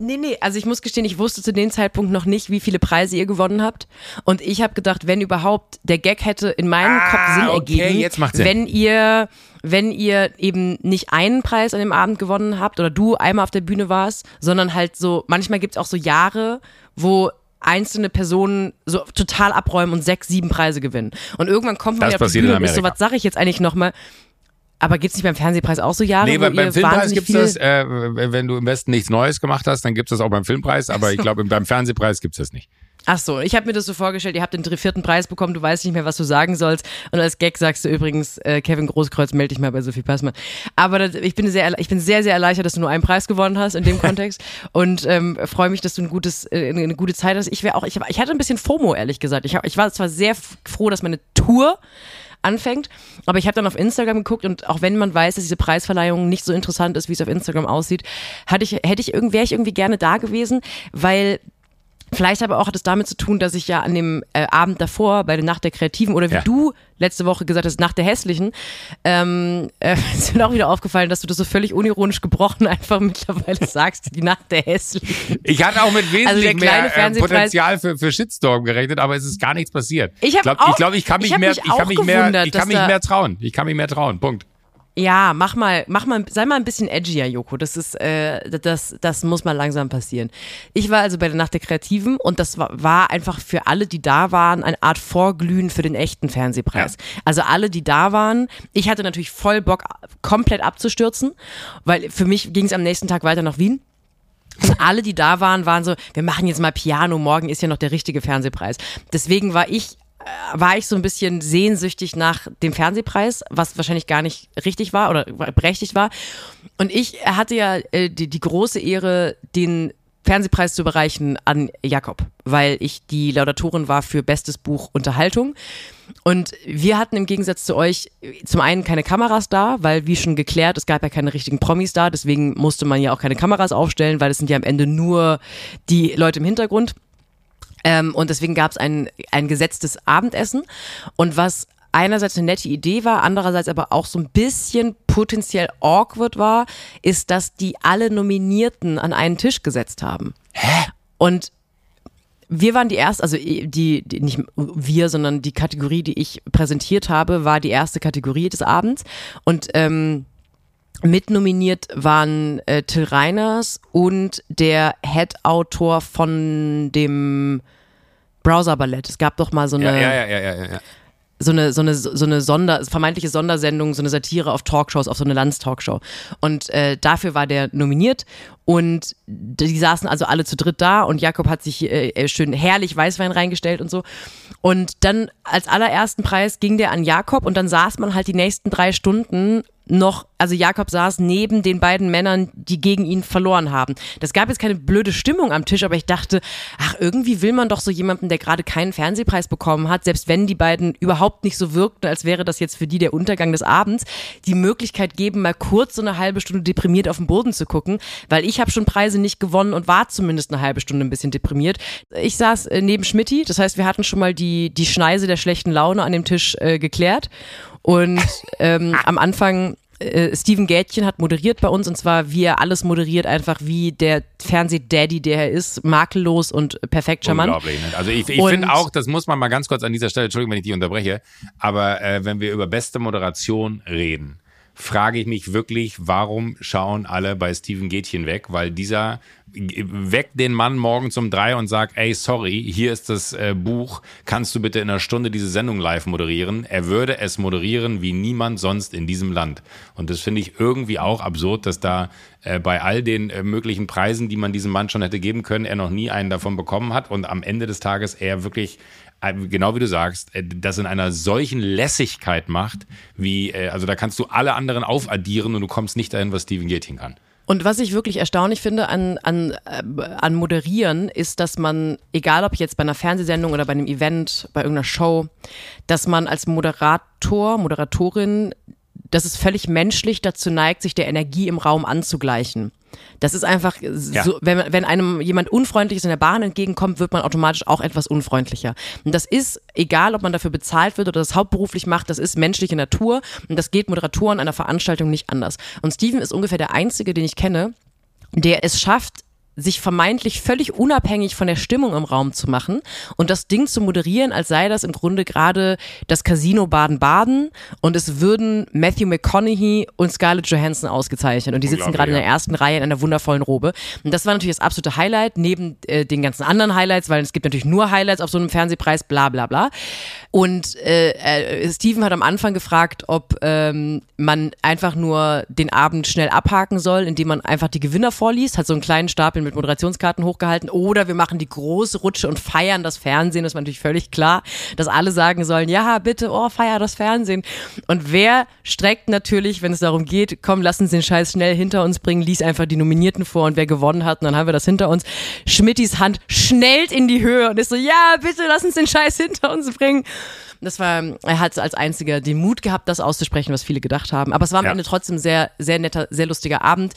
S1: Nee, nee, also ich muss gestehen, ich wusste zu dem Zeitpunkt noch nicht, wie viele Preise ihr gewonnen habt. Und ich habe gedacht, wenn überhaupt, der Gag hätte in meinem
S2: Ah,
S1: Kopf Sinn
S2: okay,
S1: ergeben,
S2: jetzt macht's Sinn.
S1: wenn ihr, wenn ihr eben nicht einen Preis an dem Abend gewonnen habt oder du einmal auf der Bühne warst, sondern halt so, manchmal gibt's auch so Jahre, wo einzelne Personen so total abräumen und sechs, sieben Preise gewinnen. Und irgendwann kommt man
S2: Das
S1: ja auf die Bühne und ist so, was sage ich jetzt eigentlich nochmal? Aber gibt's nicht beim Fernsehpreis auch so Jahre,
S2: Nee, beim, beim Filmpreis gibt's
S1: viel
S2: das, äh, wenn du im Westen nichts Neues gemacht hast, dann gibt's das auch beim Filmpreis, aber ich glaube, beim Fernsehpreis gibt's das nicht.
S1: Ach so, ich habe mir das so vorgestellt, ihr habt den vierten Preis bekommen, du weißt nicht mehr, was du sagen sollst. Und als Gag sagst du übrigens, äh, Kevin Großkreuz, melde dich mal bei Sophie Passmann. Aber das, ich, bin sehr, ich bin sehr, sehr erleichtert, dass du nur einen Preis gewonnen hast in dem [laughs] Kontext. Und ähm, freue mich, dass du ein gutes, äh, eine, gute Zeit hast. Ich, auch, ich, hab, ich hatte ein bisschen FOMO, ehrlich gesagt. Ich, hab, ich war zwar sehr froh, dass meine Tour anfängt. Aber ich habe dann auf Instagram geguckt und auch wenn man weiß, dass diese Preisverleihung nicht so interessant ist, wie es auf Instagram aussieht, hatte ich, hätte ich wäre ich irgendwie gerne da gewesen, weil Vielleicht aber auch hat es damit zu tun, dass ich ja an dem äh, Abend davor bei der Nacht der Kreativen oder wie
S2: Ja.
S1: du letzte Woche gesagt hast, Nacht der Hässlichen, ähm, äh, [laughs] ist mir auch wieder aufgefallen, dass du das so völlig unironisch gebrochen [laughs] einfach mittlerweile sagst, die Nacht der Hässlichen.
S2: Ich hatte auch mit wesentlich
S1: Also der kleine
S2: mehr äh, Potenzial für, für Shitstorm gerechnet, aber es ist gar nichts passiert.
S1: Ich
S2: glaube,
S1: auch-
S2: ich, glaub, ich kann mich
S1: ich
S2: mehr, ich kann mich mehr, ich kann mich mehr trauen. Ich kann mich mehr trauen. Punkt.
S1: Ja, mach mal, mach mal, sei mal ein bisschen edgier, Joko. Das ist, äh, das, das muss mal langsam passieren. Ich war also bei der Nacht der Kreativen und das war, war einfach für alle, die da waren, eine Art Vorglühen für den echten Fernsehpreis. Also alle, die da waren, ich hatte natürlich voll Bock, komplett abzustürzen, weil für mich ging es am nächsten Tag weiter nach Wien. Und alle, die da waren, waren so, wir machen jetzt mal Piano, morgen ist ja noch der richtige Fernsehpreis. Deswegen war ich, war ich so ein bisschen sehnsüchtig nach dem Fernsehpreis, was wahrscheinlich gar nicht richtig war oder berechtigt war. Und ich hatte ja äh, die, die große Ehre, den Fernsehpreis zu überreichen an Jakob, weil ich die Laudatorin war für bestes Buch Unterhaltung. Und wir hatten im Gegensatz zu euch zum einen keine Kameras da, weil wie schon geklärt, es gab ja keine richtigen Promis da, deswegen musste man ja auch keine Kameras aufstellen, weil es sind ja am Ende nur die Leute im Hintergrund. Ähm, und deswegen gab es ein, ein gesetztes Abendessen. Und was einerseits eine nette Idee war, andererseits aber auch so ein bisschen potenziell awkward war, ist, dass die alle Nominierten an einen Tisch gesetzt haben. Hä? Und wir waren die erste, also die, die, nicht wir, sondern die Kategorie, die ich präsentiert habe, war die erste Kategorie des Abends. Und ähm, mitnominiert waren äh, Till Reiners und der Head-Autor von dem Browser-Ballett. Es gab doch mal so eine,
S2: Ja, ja, ja, ja, ja,
S1: so eine, so eine, so eine Sonder, vermeintliche Sondersendung, so eine Satire auf Talkshows, auf so eine Landstalkshow. Und äh, dafür war der nominiert und die saßen also alle zu dritt da und Jakob hat sich äh, schön herrlich Weißwein reingestellt und so. Und dann als allerersten Preis ging der an Jakob und dann saß man halt die nächsten drei Stunden noch, also Jakob saß neben den beiden Männern, die gegen ihn verloren haben. Das gab jetzt keine blöde Stimmung am Tisch, aber ich dachte, ach, irgendwie will man doch so jemanden, der gerade keinen Fernsehpreis bekommen hat, selbst wenn die beiden überhaupt nicht so wirkten, als wäre das jetzt für die der Untergang des Abends, die Möglichkeit geben, mal kurz so eine halbe Stunde deprimiert auf den Boden zu gucken, weil ich habe schon Preise nicht gewonnen und war zumindest eine halbe Stunde ein bisschen deprimiert. Ich saß äh, neben Schmidti, das heißt, wir hatten schon mal die, die Schneise der schlechten Laune an dem Tisch äh, geklärt und [laughs] ähm, am Anfang äh, Steven Gätchen hat moderiert bei uns und zwar wie er alles moderiert, einfach wie der Fernsehdaddy, der er ist, makellos und perfekt charmant.
S2: Unglaublich. Ne? Also ich, ich finde auch, das muss man mal ganz kurz an dieser Stelle, Entschuldigung, wenn ich dich unterbreche, aber äh, wenn wir über beste Moderation reden, frage ich mich wirklich, warum schauen alle bei Steven Gätchen weg? Weil dieser weckt den Mann morgens um drei und sagt, ey, sorry, hier ist das äh, Buch, kannst du bitte in einer Stunde diese Sendung live moderieren? Er würde es moderieren wie niemand sonst in diesem Land. Und das finde ich irgendwie auch absurd, dass da äh, bei all den äh, möglichen Preisen, die man diesem Mann schon hätte geben können, er noch nie einen davon bekommen hat und am Ende des Tages er wirklich genau wie du sagst, äh, das in einer solchen Lässigkeit macht, wie, äh, also da kannst du alle anderen aufaddieren und du kommst nicht dahin, was Steven Gätchen kann.
S1: Und was ich wirklich erstaunlich finde an, an, äh, an Moderieren, ist, dass man, egal ob jetzt bei einer Fernsehsendung oder bei einem Event, bei irgendeiner Show, dass man als Moderator, Moderatorin, dass es völlig menschlich dazu neigt, sich der Energie im Raum anzugleichen. Das ist einfach so, wenn, wenn einem jemand Unfreundliches in der Bahn entgegenkommt, wird man automatisch auch etwas unfreundlicher. Und das ist, egal ob man dafür bezahlt wird oder das hauptberuflich macht, das ist menschliche Natur und das geht Moderatoren einer Veranstaltung nicht anders. Und Steven ist ungefähr der Einzige, den ich kenne, der es schafft, sich vermeintlich völlig unabhängig von der Stimmung im Raum zu machen und das Ding zu moderieren, als sei das im Grunde gerade das Casino Baden-Baden und es würden Matthew McConaughey und Scarlett Johansson ausgezeichnet und die sitzen gerade in der ersten Reihe in einer wundervollen Robe. Und das war natürlich das absolute Highlight, neben äh, den ganzen anderen Highlights, weil es gibt natürlich nur Highlights auf so einem Fernsehpreis, bla bla bla. Und äh, äh, Steven hat am Anfang gefragt, ob ähm, man einfach nur den Abend schnell abhaken soll, indem man einfach die Gewinner vorliest, hat so einen kleinen Stapel mit Moderationskarten hochgehalten, oder wir machen die große Rutsche und feiern das Fernsehen. Das war natürlich völlig klar, dass alle sagen sollen, ja, bitte, oh, feier das Fernsehen. Und wer streckt natürlich, wenn es darum geht, komm, lass uns den Scheiß schnell hinter uns bringen, lies einfach die Nominierten vor und wer gewonnen hat, und dann haben wir das hinter uns. Schmittis Hand schnellt in die Höhe und ist so, ja, bitte, lass uns den Scheiß hinter uns bringen. Das war, er hat als einziger den Mut gehabt, das auszusprechen, was viele gedacht haben. Aber es war am ja. Ende trotzdem sehr, sehr netter, sehr lustiger Abend.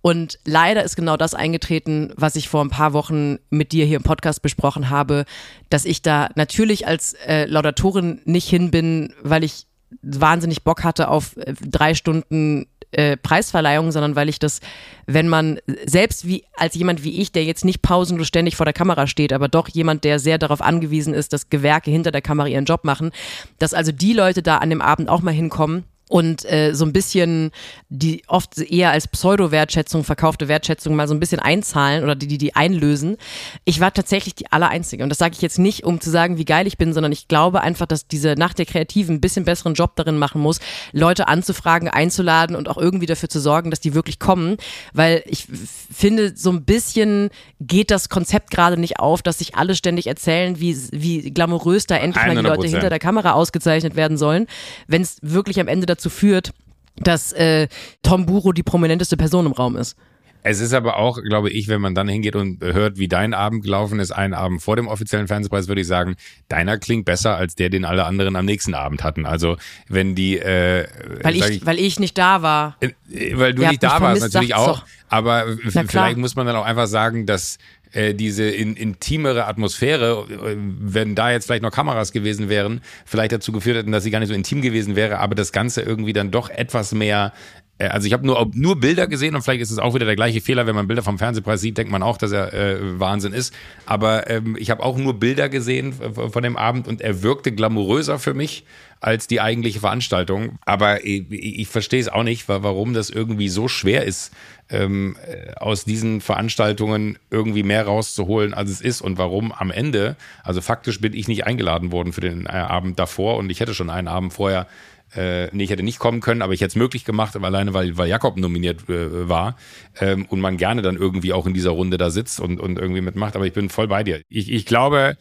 S1: Und leider ist genau das eingetreten, was ich vor ein paar Wochen mit dir hier im Podcast besprochen habe, dass ich da natürlich als äh, Laudatorin nicht hin bin, weil ich wahnsinnig Bock hatte auf äh, drei Stunden äh, Preisverleihung, sondern weil ich das, wenn man selbst wie als jemand wie ich, der jetzt nicht pausenlos ständig vor der Kamera steht, aber doch jemand, der sehr darauf angewiesen ist, dass Gewerke hinter der Kamera ihren Job machen, dass also die Leute da an dem Abend auch mal hinkommen und äh, so ein bisschen die oft eher als Pseudo-Wertschätzung verkaufte Wertschätzung mal so ein bisschen einzahlen oder die, die, die einlösen. Ich war tatsächlich die Allereinzige. Und das sage ich jetzt nicht, um zu sagen, wie geil ich bin, sondern ich glaube einfach, dass diese Nacht der Kreativen ein bisschen besseren Job darin machen muss, Leute anzufragen, einzuladen und auch irgendwie dafür zu sorgen, dass die wirklich kommen. Weil ich finde, so ein bisschen geht das Konzept gerade nicht auf, dass sich alle ständig erzählen, wie, wie glamourös da endlich mal die Leute hinter der Kamera ausgezeichnet werden sollen, wenn es wirklich am Ende dazu dazu führt, dass äh, Tom Buro die prominenteste Person im Raum ist.
S2: Es ist aber auch, glaube ich, wenn man dann hingeht und hört, wie dein Abend gelaufen ist, einen Abend vor dem offiziellen Fernsehpreis, würde ich sagen, deiner klingt besser als der, den alle anderen am nächsten Abend hatten. Also wenn die, äh,
S1: weil ich, ich, weil ich nicht da war,
S2: äh, weil du Ihr nicht da warst, natürlich auch. Doch. Aber vielleicht muss man dann auch einfach sagen, dass äh, diese in, intimere Atmosphäre, äh, wenn da jetzt vielleicht noch Kameras gewesen wären, vielleicht dazu geführt hätten, dass sie gar nicht so intim gewesen wäre, aber das Ganze irgendwie dann doch etwas mehr äh, also ich habe nur, nur Bilder gesehen und vielleicht ist es auch wieder der gleiche Fehler, wenn man Bilder vom Fernsehpreis sieht, denkt man auch, dass er äh, Wahnsinn ist. Aber ähm, ich habe auch nur Bilder gesehen von dem Abend und er wirkte glamouröser für mich als die eigentliche Veranstaltung. Aber ich, ich verstehe es auch nicht, warum das irgendwie so schwer ist, ähm, äh, aus diesen Veranstaltungen irgendwie mehr rauszuholen, als es ist und warum am Ende, also faktisch bin ich nicht eingeladen worden für den äh, Abend davor und ich hätte schon einen Abend vorher äh, nee, ich hätte nicht kommen können, aber ich hätte es möglich gemacht, aber alleine weil, weil Jakob nominiert äh, war ähm, und man gerne dann irgendwie auch in dieser Runde da sitzt und, und irgendwie mitmacht. Aber ich bin voll bei dir. Ich, ich glaube,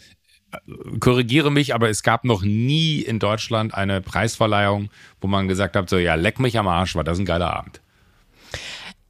S2: äh, korrigiere mich, aber es gab noch nie in Deutschland eine Preisverleihung, wo man gesagt hat, so ja, leck mich am Arsch, war das ein geiler Abend.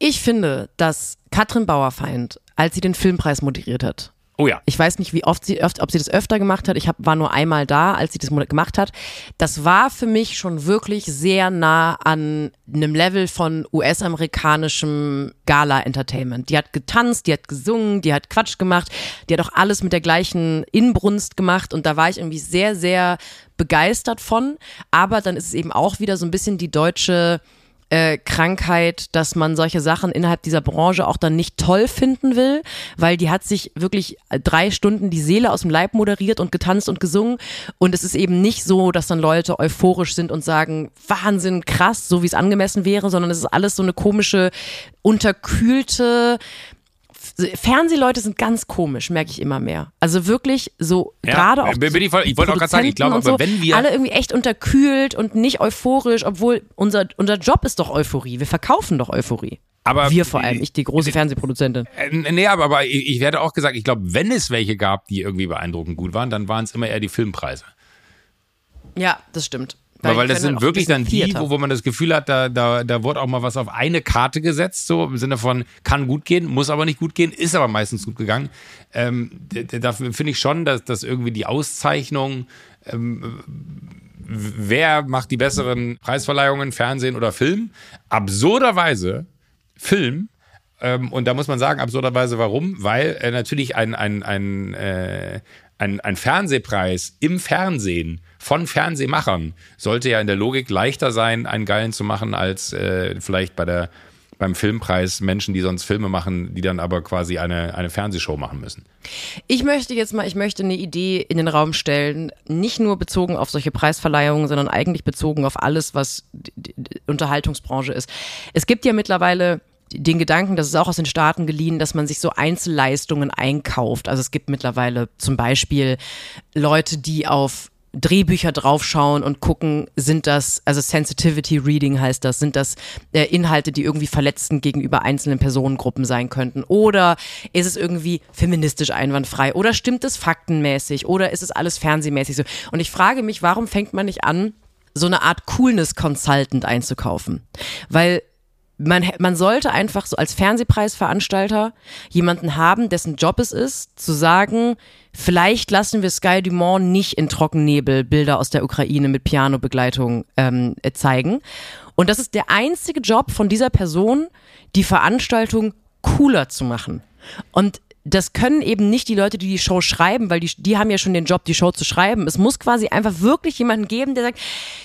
S1: Ich finde, dass Katrin Bauerfeind, als sie den Filmpreis moderiert hat,
S2: Oh ja.
S1: Ich weiß nicht, wie oft sie, ob sie das öfter gemacht hat. Ich hab, war nur einmal da, als sie das gemacht hat. Das war für mich schon wirklich sehr nah an einem Level von US-amerikanischem Gala-Entertainment. Die hat getanzt, die hat gesungen, die hat Quatsch gemacht, die hat auch alles mit der gleichen Inbrunst gemacht und da war ich irgendwie sehr, sehr begeistert von. Aber dann ist es eben auch wieder so ein bisschen die deutsche äh, Krankheit, dass man solche Sachen innerhalb dieser Branche auch dann nicht toll finden will, weil die hat sich wirklich drei Stunden die Seele aus dem Leib moderiert und getanzt und gesungen. Und es ist eben nicht so, dass dann Leute euphorisch sind und sagen, Wahnsinn, krass, so wie es angemessen wäre, sondern es ist alles so eine komische, unterkühlte, Fernsehleute sind ganz komisch, merke ich immer mehr. Also wirklich so ja, gerade auch.
S2: Bin ich, voll, ich wollte auch gerade sagen, ich glaube, aber so, wenn wir.
S1: Alle irgendwie echt unterkühlt und nicht euphorisch, obwohl unser, unser Job ist doch Euphorie. Wir verkaufen doch Euphorie. Aber wir vor allem, ich die große Fernsehproduzentin.
S2: Äh, nee, aber, aber ich werde auch gesagt, ich glaube, wenn es welche gab, die irgendwie beeindruckend gut waren, dann waren es immer eher die Filmpreise.
S1: Ja, das stimmt.
S2: Weil, weil das sind wirklich dann die, wo, wo man das Gefühl hat, da, da, da wurde auch mal was auf eine Karte gesetzt, so im Sinne von, kann gut gehen, muss aber nicht gut gehen, ist aber meistens gut gegangen. Ähm, da finde ich schon, dass, dass irgendwie die Auszeichnung, ähm, wer macht die besseren Preisverleihungen, Fernsehen oder Film, absurderweise Film, ähm, und da muss man sagen, absurderweise warum? Weil äh, natürlich ein, ein, ein, äh, ein, ein Fernsehpreis im Fernsehen von Fernsehmachern sollte ja in der Logik leichter sein, einen geilen zu machen, als äh, vielleicht bei der beim Filmpreis Menschen, die sonst Filme machen, die dann aber quasi eine, eine Fernsehshow machen müssen.
S1: Ich möchte jetzt mal, ich möchte eine Idee in den Raum stellen, nicht nur bezogen auf solche Preisverleihungen, sondern eigentlich bezogen auf alles, was die, Unterhaltungsbranche ist. Es gibt ja mittlerweile den Gedanken, das ist auch aus den Staaten geliehen, dass man sich so Einzelleistungen einkauft. Also es gibt mittlerweile zum Beispiel Leute, die auf Drehbücher draufschauen und gucken, sind das, also Sensitivity Reading heißt das, sind das äh, Inhalte, die irgendwie verletzend gegenüber einzelnen Personengruppen sein könnten? Oder ist es irgendwie feministisch einwandfrei? Oder stimmt es faktenmäßig? Oder ist es alles fernsehmäßig so? Und ich frage mich, warum fängt man nicht an, so eine Art Coolness Consultant einzukaufen? Weil man, man sollte einfach so als Fernsehpreisveranstalter jemanden haben, dessen Job es ist, zu sagen, vielleicht lassen wir Sky Dumont nicht in Trockennebel Bilder aus der Ukraine mit Pianobegleitung ähm, zeigen. Und das ist der einzige Job von dieser Person, die Veranstaltung cooler zu machen. Und das können eben nicht die Leute, die die Show schreiben, weil die, die haben ja schon den Job, die Show zu schreiben. Es muss quasi einfach wirklich jemanden geben, der sagt,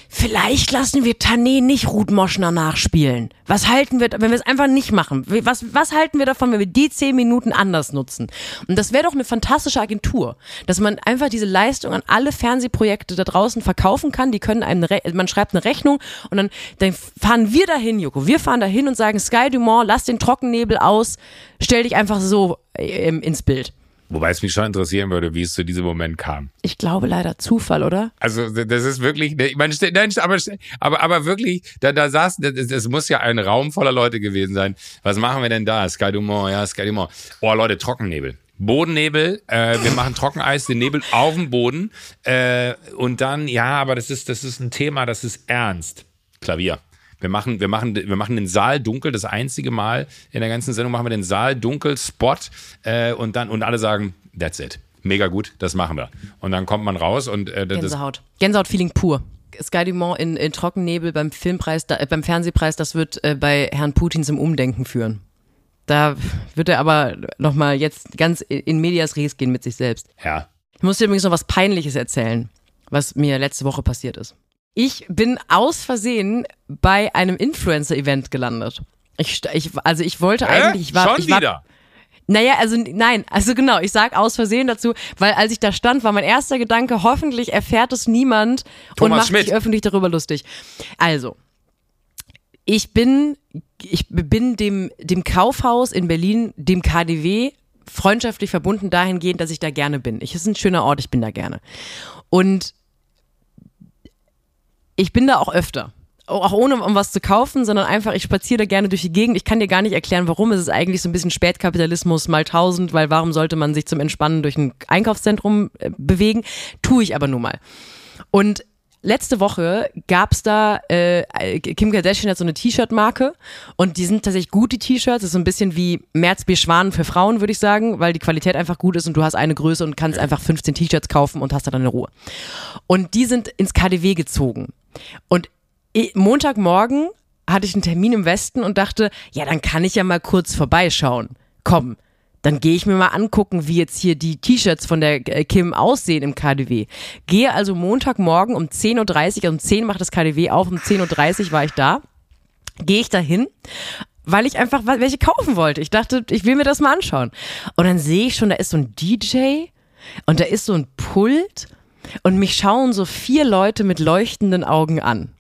S1: vielleicht lassen wir Tané nicht Ruth Moschner nachspielen. Was halten wir, wenn wir es einfach nicht machen? Was, was halten wir davon, wenn wir die zehn Minuten anders nutzen? Und das wäre doch eine fantastische Agentur, dass man einfach diese Leistung an alle Fernsehprojekte da draußen verkaufen kann. Die können einem, man schreibt eine Rechnung und dann, dann fahren wir dahin, Joko. Wir fahren dahin und sagen, Sky Dumont, lass den Trockennebel aus, stell dich einfach so ähm, ins Bild.
S2: Wobei es mich schon interessieren würde, wie es zu diesem Moment kam.
S1: Ich glaube leider Zufall, oder?
S2: Also das ist wirklich, ich meine, nein, aber, aber, aber wirklich, da, da saß, das muss ja ein Raum voller Leute gewesen sein. Was machen wir denn da? Sky Dumont, ja, Sky Dumont. Oh Leute, Trockennebel. Bodennebel, äh, wir machen Trockeneis, den Nebel auf dem Boden äh, und dann, ja, aber das ist, das ist ein Thema, das ist ernst. Klavier. Wir machen, wir machen, wir machen den Saal dunkel. Das einzige Mal in der ganzen Sendung machen wir den Saal dunkel, Spot äh, und dann und alle sagen, that's it. Mega gut, das machen wir. Und dann kommt man raus und äh,
S1: das Gänsehaut. Gänsehaut-Feeling pur. Sky Dumont in, in Trockennebel beim Filmpreis, da, äh, beim Fernsehpreis, das wird äh, bei Herrn Putin zum Umdenken führen. Da wird er aber nochmal jetzt ganz in medias res gehen mit sich selbst.
S2: Ja.
S1: Ich muss dir übrigens noch was Peinliches erzählen, was mir letzte Woche passiert ist. Ich bin aus Versehen bei einem Influencer-Event gelandet. Ich, ich, also ich wollte äh? eigentlich, ich war,
S2: Schon
S1: ich war,
S2: wieder?
S1: Naja, also nein, also genau, ich sag aus Versehen dazu, weil als ich da stand, war mein erster Gedanke, hoffentlich erfährt es niemand
S2: Thomas
S1: und macht
S2: Schmidt.
S1: sich öffentlich darüber lustig. Also, ich bin, ich bin dem, dem Kaufhaus in Berlin, dem KDW, freundschaftlich verbunden dahingehend, dass ich da gerne bin. Ich, es ist ein schöner Ort, ich bin da gerne. Und ich bin da auch öfter. Auch ohne um was zu kaufen, sondern einfach, ich spaziere da gerne durch die Gegend. Ich kann dir gar nicht erklären, warum. Es ist eigentlich so ein bisschen Spätkapitalismus mal tausend, weil warum sollte man sich zum Entspannen durch ein Einkaufszentrum äh, bewegen? Tue ich aber nun mal. Und letzte Woche gab's da, äh, Kim Kardashian hat so eine T-Shirt-Marke und die sind tatsächlich gut, die T-Shirts. Das ist so ein bisschen wie Merzbier Schwanen für Frauen, würde ich sagen, weil die Qualität einfach gut ist und du hast eine Größe und kannst einfach 15 T-Shirts kaufen und hast dann eine Ruhe. Und die sind ins KDW gezogen. Und Montagmorgen hatte ich einen Termin im Westen und dachte, ja, dann kann ich ja mal kurz vorbeischauen. Komm, dann gehe ich mir mal angucken, wie jetzt hier die T-Shirts von der äh, Kim aussehen im KDW. Gehe also Montagmorgen um 10.30 Uhr, um 10 Uhr macht das KDW auf, um 10.30 Uhr war ich da. Gehe ich da hin, weil ich einfach welche kaufen wollte. Ich dachte, ich will mir das mal anschauen. Und dann sehe ich schon, da ist so ein DJ und da ist so ein Pult und mich schauen so vier Leute mit leuchtenden Augen an.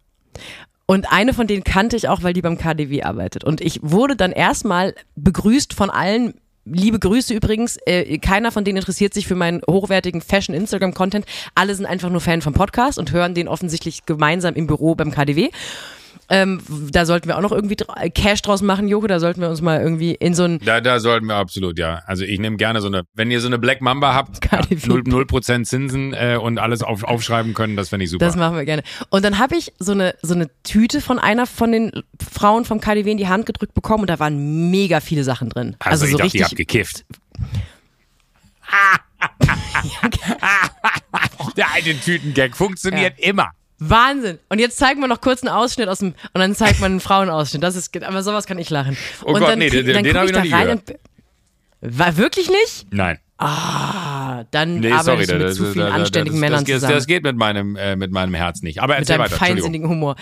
S1: Und eine von denen kannte ich auch, weil die beim KDW arbeitet. Und ich wurde dann erstmal begrüßt von allen. Liebe Grüße übrigens. Äh, keiner von denen interessiert sich für meinen hochwertigen Fashion-Instagram-Content. Alle sind einfach nur Fan vom Podcast und hören den offensichtlich gemeinsam im Büro beim KDW. Ähm, da sollten wir auch noch irgendwie Cash draus machen, Joko. Da sollten wir uns mal irgendwie in so ein.
S2: Da, da sollten wir absolut, ja. Also ich nehme gerne so eine, wenn ihr so eine Black Mamba habt, [laughs] null ja, 0%, Zinsen äh, und alles auf, aufschreiben können, das fände ich super.
S1: Das machen wir gerne. Und dann habe ich so eine, so eine Tüte von einer von den Frauen vom KDW in die Hand gedrückt bekommen und da waren mega viele Sachen drin.
S2: Also, also
S1: ich
S2: so
S1: dachte,
S2: richtig. Ihr habt gekifft. [laughs] [laughs] Der alte Tütengag funktioniert ja. immer.
S1: Wahnsinn. Und jetzt zeigen wir noch kurz einen Ausschnitt aus dem, und dann zeigt man einen Frauenausschnitt. Das ist, aber sowas kann ich lachen.
S2: Oh
S1: und
S2: Gott,
S1: dann,
S2: nee, den,
S1: dann
S2: den habe ich noch nie gehört. Und,
S1: war wirklich nicht?
S2: Nein.
S1: Ah, dann
S2: nee,
S1: arbeitest
S2: sorry,
S1: du mit
S2: das,
S1: zu vielen
S2: das,
S1: anständigen
S2: das,
S1: Männern
S2: das,
S1: zusammen.
S2: Das geht mit meinem, äh, mit meinem Herz nicht. Aber
S1: mit
S2: erzähl
S1: deinem
S2: weiter.
S1: feinsinnigen Humor.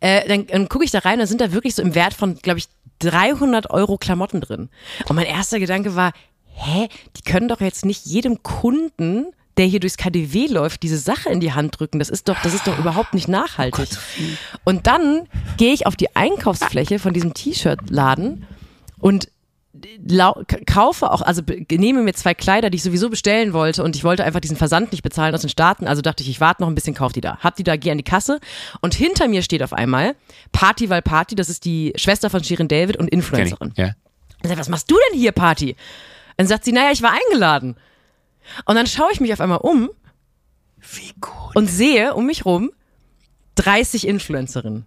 S1: Äh, dann dann gucke ich da rein, da sind da wirklich so im Wert von, glaube ich, 300 Euro Klamotten drin. Und mein erster Gedanke war, hä, die können doch jetzt nicht jedem Kunden der hier durchs KDW läuft, diese Sache in die Hand drücken. Das ist doch, das ist doch überhaupt nicht nachhaltig. Oh und dann gehe ich auf die Einkaufsfläche von diesem T-Shirt-Laden und kaufe auch, also nehme mir zwei Kleider, die ich sowieso bestellen wollte und ich wollte einfach diesen Versand nicht bezahlen aus den Staaten, also dachte ich, ich warte noch ein bisschen, kauf die da. Hab die da, geh an die Kasse und hinter mir steht auf einmal Party, weil Party, das ist die Schwester von Shirin David und Influencerin.
S2: Ja.
S1: Ich sag, was machst du denn hier, Party? Dann sagt sie, naja, ich war eingeladen. Und dann schaue ich mich auf einmal um
S2: Wie gut.
S1: und sehe um mich rum 30 Influencerinnen.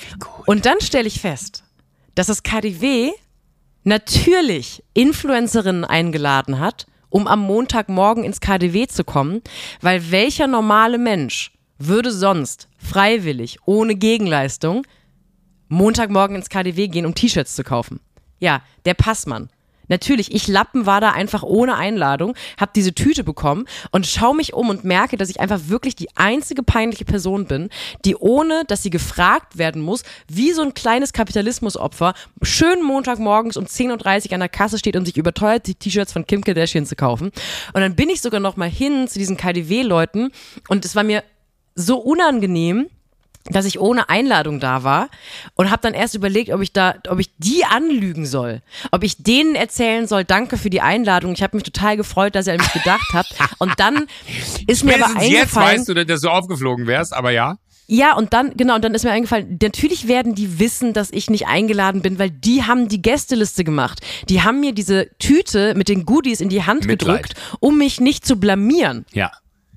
S1: Wie gut. Und dann stelle ich fest, dass das KDW natürlich Influencerinnen eingeladen hat, um am Montagmorgen ins KDW zu kommen, weil welcher normale Mensch würde sonst freiwillig, ohne Gegenleistung, Montagmorgen ins KDW gehen, um T-Shirts zu kaufen? Ja, der Passmann. Natürlich, ich Lappen war da einfach ohne Einladung, habe diese Tüte bekommen und schaue mich um und merke, dass ich einfach wirklich die einzige peinliche Person bin, die ohne, dass sie gefragt werden muss, wie so ein kleines Kapitalismusopfer, schön Montagmorgens um 10.30 Uhr an der Kasse steht und sich überteuert die T-Shirts von Kim Kardashian zu kaufen. Und dann bin ich sogar noch mal hin zu diesen KDW-Leuten und es war mir so unangenehm, dass ich ohne Einladung da war und habe dann erst überlegt, ob ich da, ob ich die anlügen soll, ob ich denen erzählen soll, danke für die Einladung. Ich habe mich total gefreut, dass ihr an mich gedacht habt. Und dann [laughs] ist mir aber eingefallen.
S2: Jetzt weißt du, dass du aufgeflogen wärst, aber ja.
S1: Ja, und dann, genau, und dann ist mir eingefallen, natürlich werden die wissen, dass ich nicht eingeladen bin, weil die haben die Gästeliste gemacht. Die haben mir diese Tüte mit den Goodies in die Hand Mitleid. gedrückt, um mich nicht zu blamieren.
S2: Ja.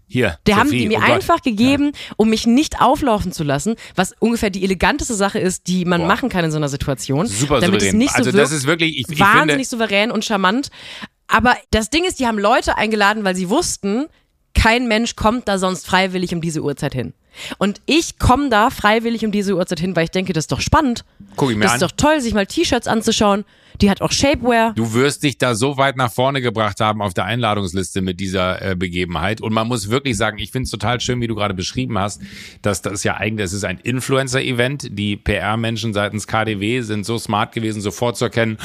S2: Hier.
S1: Der
S2: Sophie,
S1: haben die mir
S2: oh
S1: einfach gegeben, ja. um mich nicht auflaufen zu lassen, was ungefähr die eleganteste Sache ist, die man Boah. machen kann in so einer Situation.
S2: Super
S1: damit
S2: souverän.
S1: Es nicht so
S2: also das ist wirklich ich,
S1: ich wahnsinnig finde, souverän und charmant. Aber das Ding ist, die haben Leute eingeladen, weil sie wussten, kein Mensch kommt da sonst freiwillig um diese Uhrzeit hin. Und ich komme da freiwillig um diese Uhrzeit hin, weil ich denke, das ist doch spannend.
S2: Guck ich mir
S1: das
S2: an.
S1: ist doch toll, sich mal T-Shirts anzuschauen. Die hat auch Shapewear.
S2: Du wirst dich da so weit nach vorne gebracht haben auf der Einladungsliste mit dieser äh, Begebenheit. Und man muss wirklich sagen, ich finde es total schön, wie du gerade beschrieben hast, dass das ja eigentlich, das ist ein Influencer-Event. Die PR-Menschen seitens KDW sind so smart gewesen, sofort zu erkennen,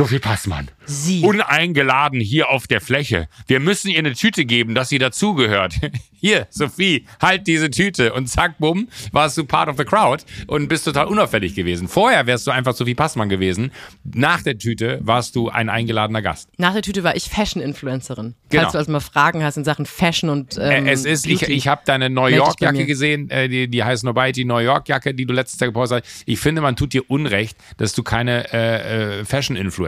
S2: Sophie Passmann.
S1: Sie.
S2: Uneingeladen hier auf der Fläche. Wir müssen ihr eine Tüte geben, dass sie dazugehört. [laughs] Hier, Sophie, halt diese Tüte. Und zack, bumm, warst du part of the crowd und bist total unauffällig gewesen. Vorher wärst du einfach Sophie Passmann gewesen. Nach der Tüte warst du ein eingeladener Gast.
S1: Nach der Tüte war ich Fashion-Influencerin.
S2: Genau.
S1: Falls du also mal Fragen hast in Sachen Fashion und ähm,
S2: Es ist, ich,
S1: Beauty.
S2: ich habe deine New York-Jacke gesehen, äh, die, die heißt Nobody New York-Jacke, die du letztes Jahr gepostet hast. Ich finde, man tut dir Unrecht, dass du keine äh, äh,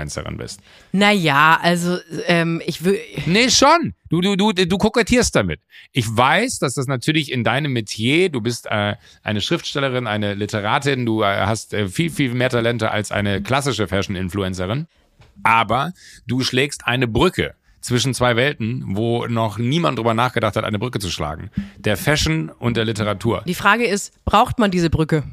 S2: Fashion-Influencerin bist.
S1: Naja, also ähm, ich will.
S2: Nee, schon. Du, du, du, du kokettierst damit. Ich weiß, dass das natürlich in deinem Metier, du bist äh, eine Schriftstellerin, eine Literatin, du äh, hast äh, viel, viel mehr Talente als eine klassische Fashion-Influencerin. Aber du schlägst eine Brücke zwischen zwei Welten, wo noch niemand drüber nachgedacht hat, eine Brücke zu schlagen. Der Fashion und der Literatur.
S1: Die Frage ist, braucht man diese Brücke?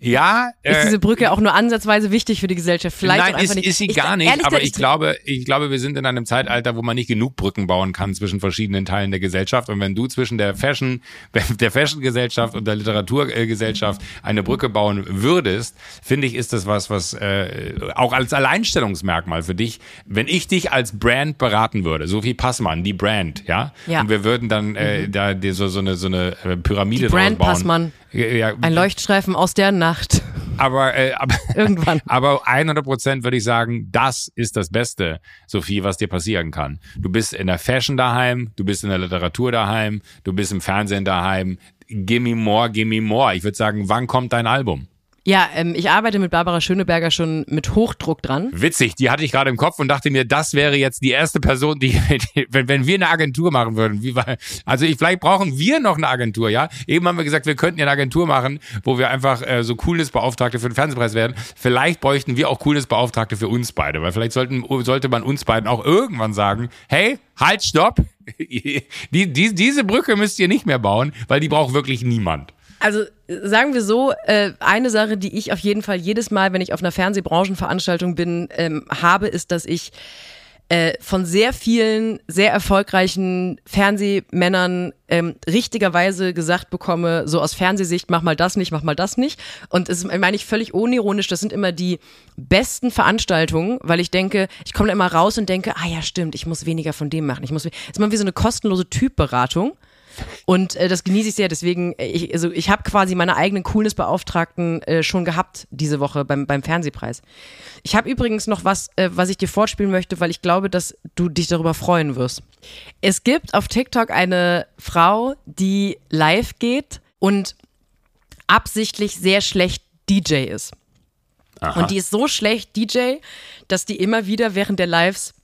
S2: Ja,
S1: Ist
S2: äh,
S1: diese Brücke auch nur ansatzweise wichtig für die Gesellschaft? Vielleicht
S2: Nein, ist,
S1: nicht.
S2: ist sie
S1: Ich-
S2: gar nicht,
S1: ehrlich
S2: aber
S1: gesagt,
S2: ich glaube, ich glaube, wir sind in einem Zeitalter, wo man nicht genug Brücken bauen kann zwischen verschiedenen Teilen der Gesellschaft. Und wenn du zwischen der Fashion, [laughs] der Fashion-Gesellschaft und der Literaturgesellschaft eine Brücke bauen würdest, finde ich, ist das was, was äh, auch als Alleinstellungsmerkmal für dich, wenn ich dich als Brand beraten würde, Sophie Passmann, die Brand, ja,
S1: Ja.
S2: und wir würden dann äh, da die, so, so eine so eine äh, Pyramide
S1: Die Brand
S2: draus bauen.
S1: Passmann.
S2: Ja,
S1: Ein Leuchtstreifen aus der Nacht.
S2: aber, äh, [laughs] aber
S1: Irgendwann.
S2: Aber 100 Prozent würde ich sagen, das ist das Beste, Sophie, was dir passieren kann. Du bist in der Fashion daheim, du bist in der Literatur daheim, du bist im Fernsehen daheim. Gimme more, gimme more. Ich würde sagen, wann kommt dein Album?
S1: Ja, ähm, ich arbeite mit Barbara Schöneberger schon mit Hochdruck dran.
S2: Witzig, die hatte ich gerade im Kopf und dachte mir, das wäre jetzt die erste Person, die, [laughs] die wenn, wenn wir eine Agentur machen würden, wie war, also ich, vielleicht brauchen wir noch eine Agentur, ja? Eben haben wir gesagt, wir könnten ja eine Agentur machen, wo wir einfach äh, so Coolness-Beauftragte für den Fernsehpreis werden. Vielleicht bräuchten wir auch Coolness-Beauftragte für uns beide, weil vielleicht sollten, sollte man uns beiden auch irgendwann sagen, hey, halt, stopp, [laughs] die, die, diese Brücke müsst ihr nicht mehr bauen, weil die braucht wirklich niemand.
S1: Also sagen wir so, äh, eine Sache, die ich auf jeden Fall jedes Mal, wenn ich auf einer Fernsehbranchenveranstaltung bin, ähm, habe, ist, dass ich äh, von sehr vielen sehr erfolgreichen Fernsehmännern ähm, richtigerweise gesagt bekomme, so aus Fernsehsicht, mach mal das nicht, mach mal das nicht. Und es meine ich völlig unironisch, das sind immer die besten Veranstaltungen, weil ich denke, ich komme da immer raus und denke, ah ja, stimmt, ich muss weniger von dem machen. Ich muss, es ist immer wie so eine kostenlose Typberatung. Und äh, das genieße ich sehr. Deswegen, äh, ich, also ich habe quasi meine eigenen Coolness-Beauftragten äh, schon gehabt diese Woche beim, beim Fernsehpreis. Ich habe übrigens noch was, äh, was ich dir vorspielen möchte, weil ich glaube, dass du dich darüber freuen wirst. Es gibt auf TikTok eine Frau, die live geht und absichtlich sehr schlecht DJ ist. Aha. Und die ist so schlecht DJ, dass die immer wieder während der Lives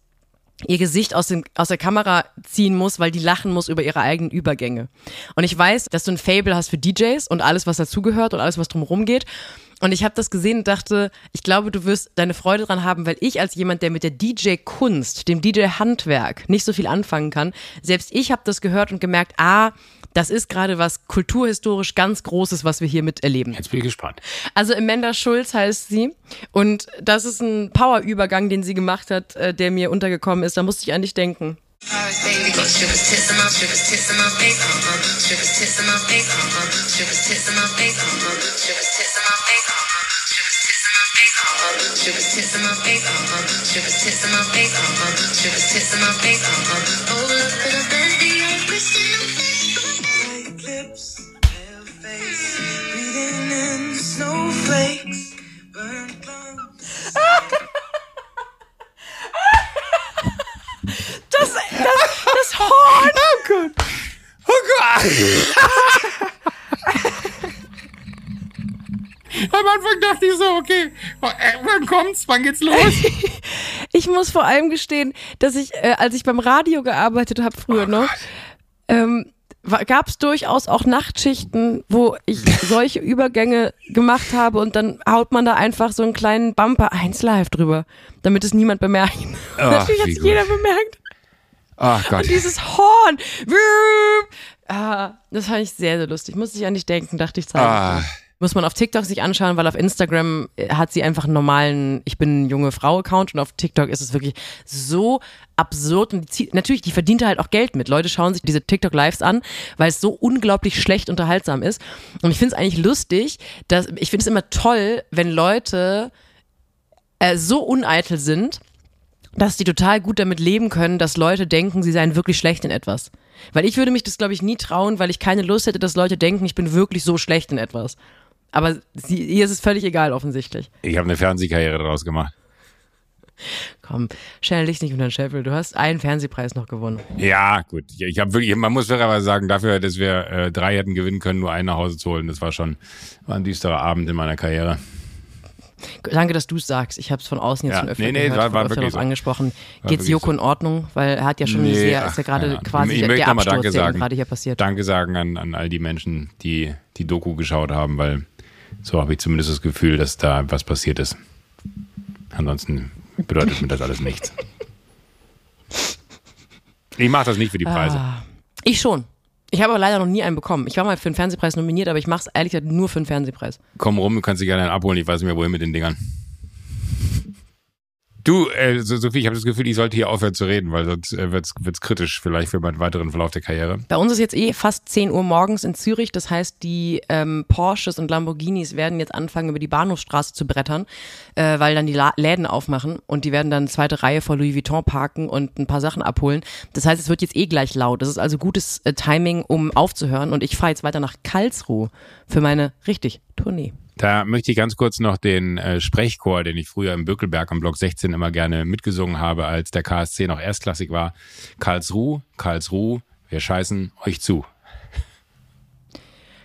S1: ihr Gesicht aus, dem, aus der Kamera ziehen muss, weil die lachen muss über ihre eigenen Übergänge. Und ich weiß, dass du ein Fable hast für DJs und alles, was dazugehört und alles, was drumherum geht. Und ich habe das gesehen und dachte, ich glaube, du wirst deine Freude dran haben, weil ich als jemand, der mit der DJ-Kunst, dem DJ-Handwerk nicht so viel anfangen kann, selbst ich habe das gehört und gemerkt, ah, das ist gerade was kulturhistorisch ganz Großes, was wir hier miterleben.
S2: Jetzt bin ich gespannt.
S1: Also Amanda Schulz heißt sie. Und das ist ein Powerübergang, den sie gemacht hat, äh, der mir untergekommen ist. Da musste ich an dich denken. lips, [laughs] Das, das, das Horn! Oh Gott! Oh Gott! Am Anfang dachte ich so, okay, wann kommt's, wann geht's los? [laughs] ich muss vor allem gestehen, dass ich, äh, als ich beim Radio gearbeitet habe früher oh noch, ähm, gab es durchaus auch Nachtschichten, wo ich [laughs] solche Übergänge gemacht habe und dann haut man da einfach so einen kleinen Bumper 1 live drüber, damit es niemand bemerkt. [laughs] Ach, Natürlich hat es jeder bemerkt. Ach Gott. Und dieses Horn. Ah, das fand ich sehr, sehr lustig. Musste ich an dich denken, dachte ich, zeige ah. Muss man auf TikTok sich anschauen, weil auf Instagram äh, hat sie einfach einen normalen Ich bin junge Frau-Account und auf TikTok ist es wirklich so absurd und die, natürlich, die verdient halt auch Geld mit. Leute schauen sich diese TikTok-Lives an, weil es so unglaublich schlecht unterhaltsam ist. Und ich finde es eigentlich lustig, dass ich finde es immer toll, wenn Leute äh, so uneitel sind, dass die total gut damit leben können, dass Leute denken, sie seien wirklich schlecht in etwas. Weil ich würde mich das, glaube ich, nie trauen, weil ich keine Lust hätte, dass Leute denken, ich bin wirklich so schlecht in etwas. Aber sie, ihr ist es völlig egal, offensichtlich.
S2: Ich habe eine Fernsehkarriere daraus gemacht.
S1: Komm, schnell dich nicht unter den Scheffel. Du hast einen Fernsehpreis noch gewonnen.
S2: Ja, gut. Ich habe wirklich, man muss fairerweise sagen, dafür, dass wir äh, drei hätten gewinnen können, nur einen nach Hause zu holen, das war schon war ein düsterer Abend in meiner Karriere.
S1: Danke, dass du es sagst. Ich habe es von außen jetzt ja, schon öfter
S2: nee, nee,
S1: gehört,
S2: war, war wirklich so.
S1: angesprochen. Geht es Joko so. in Ordnung? Weil er hat ja schon nee, sehr, ist ja gerade quasi ich der Absturz, Danke sagen, gerade hier passiert.
S2: Danke sagen an, an all die Menschen, die die Doku geschaut haben, weil so habe ich zumindest das Gefühl, dass da was passiert ist. Ansonsten bedeutet mir das alles nichts. Ich mache das nicht für die Preise. Ah,
S1: ich schon. Ich habe aber leider noch nie einen bekommen. Ich war mal für einen Fernsehpreis nominiert, aber ich mache es ehrlich gesagt nur für einen Fernsehpreis.
S2: Komm rum, du kannst dich gerne einen abholen. Ich weiß nicht mehr, wohin mit den Dingern. Du, äh, Sophie, ich habe das Gefühl, ich sollte hier aufhören zu reden, weil sonst äh, wird es kritisch vielleicht für meinen weiteren Verlauf der Karriere.
S1: Bei uns ist jetzt eh fast 10 Uhr morgens in Zürich. Das heißt, die ähm, Porsches und Lamborghinis werden jetzt anfangen, über die Bahnhofsstraße zu brettern, äh, weil dann die La Läden aufmachen und die werden dann eine zweite Reihe vor Louis Vuitton parken und ein paar Sachen abholen. Das heißt, es wird jetzt eh gleich laut. Das ist also gutes äh, Timing, um aufzuhören. Und ich fahre jetzt weiter nach Karlsruhe für meine, richtig, Tournee.
S2: Da möchte ich ganz kurz noch den äh, Sprechchor, den ich früher im Bökelberg am Block 16 immer gerne mitgesungen habe, als der KSC noch erstklassig war. Karlsruhe, Karlsruhe, wir scheißen euch zu.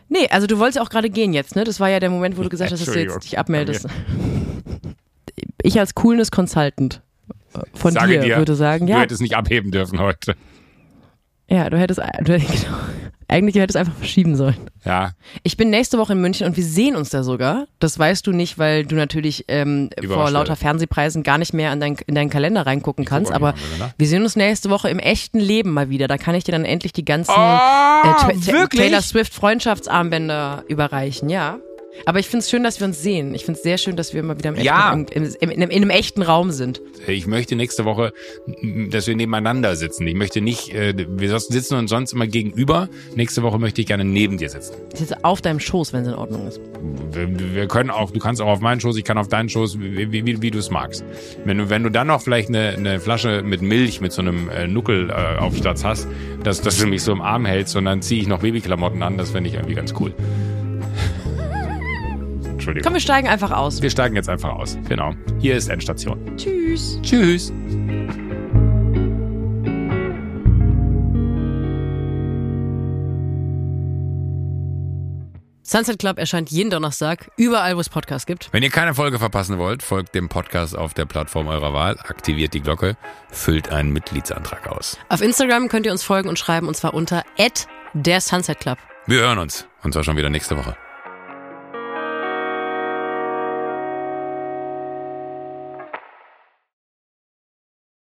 S1: Nee, also du wolltest auch gerade gehen jetzt, ne? Das war ja der Moment, wo du gesagt hast, dass du jetzt dich abmeldest. [laughs] Ich als Coolness Consultant äh, von dir, dir, würde sagen, ja.
S2: Du hättest nicht abheben dürfen heute.
S1: Ja, du hättest, du, [laughs] genau. Eigentlich hätte es einfach verschieben sollen.
S2: Ja.
S1: Ich bin nächste Woche in München und wir sehen uns da sogar. Das weißt du nicht, weil du natürlich ähm, vor lauter Fernsehpreisen gar nicht mehr in, dein, in deinen Kalender reingucken ich kannst. Aber wir sehen uns nächste Woche im echten Leben mal wieder. Da kann ich dir dann endlich die ganzen
S2: oh,
S1: äh, Taylor Swift Freundschaftsarmbänder überreichen, ja. Aber ich finde es schön, dass wir uns sehen. Ich finde es sehr schön, dass wir mal wieder im echten,
S2: Ja.
S1: im, im, im, in, einem, in einem echten Raum sind.
S2: Ich möchte nächste Woche, dass wir nebeneinander sitzen. Ich möchte nicht, äh, wir sitzen uns sonst immer gegenüber. Nächste Woche möchte ich gerne neben dir sitzen.
S1: Ich sitze auf deinem Schoß, wenn es in Ordnung ist.
S2: Wir, wir können auch, du kannst auch auf meinen Schoß, ich kann auf deinen Schoß, wie, wie, wie, du es magst. Wenn du, wenn du dann noch vielleicht eine, eine Flasche mit Milch mit so einem äh, Nuckelaufsatz hast, dass, dass du mich so im Arm hältst und dann ziehe ich noch Babyklamotten an, das fände ich irgendwie ganz cool. Entschuldigung.
S1: Komm, wir steigen einfach aus.
S2: Wir steigen jetzt einfach aus. Genau. Hier ist Endstation.
S1: Tschüss.
S2: Tschüss.
S1: Sunset Club erscheint jeden Donnerstag, überall, wo es Podcasts gibt.
S2: Wenn ihr keine Folge verpassen wollt, folgt dem Podcast auf der Plattform eurer Wahl, aktiviert die Glocke, füllt einen Mitgliedsantrag aus.
S1: Auf Instagram könnt ihr uns folgen und schreiben, und zwar unter der Sunset Club.
S2: Wir hören uns. Und zwar schon wieder nächste Woche.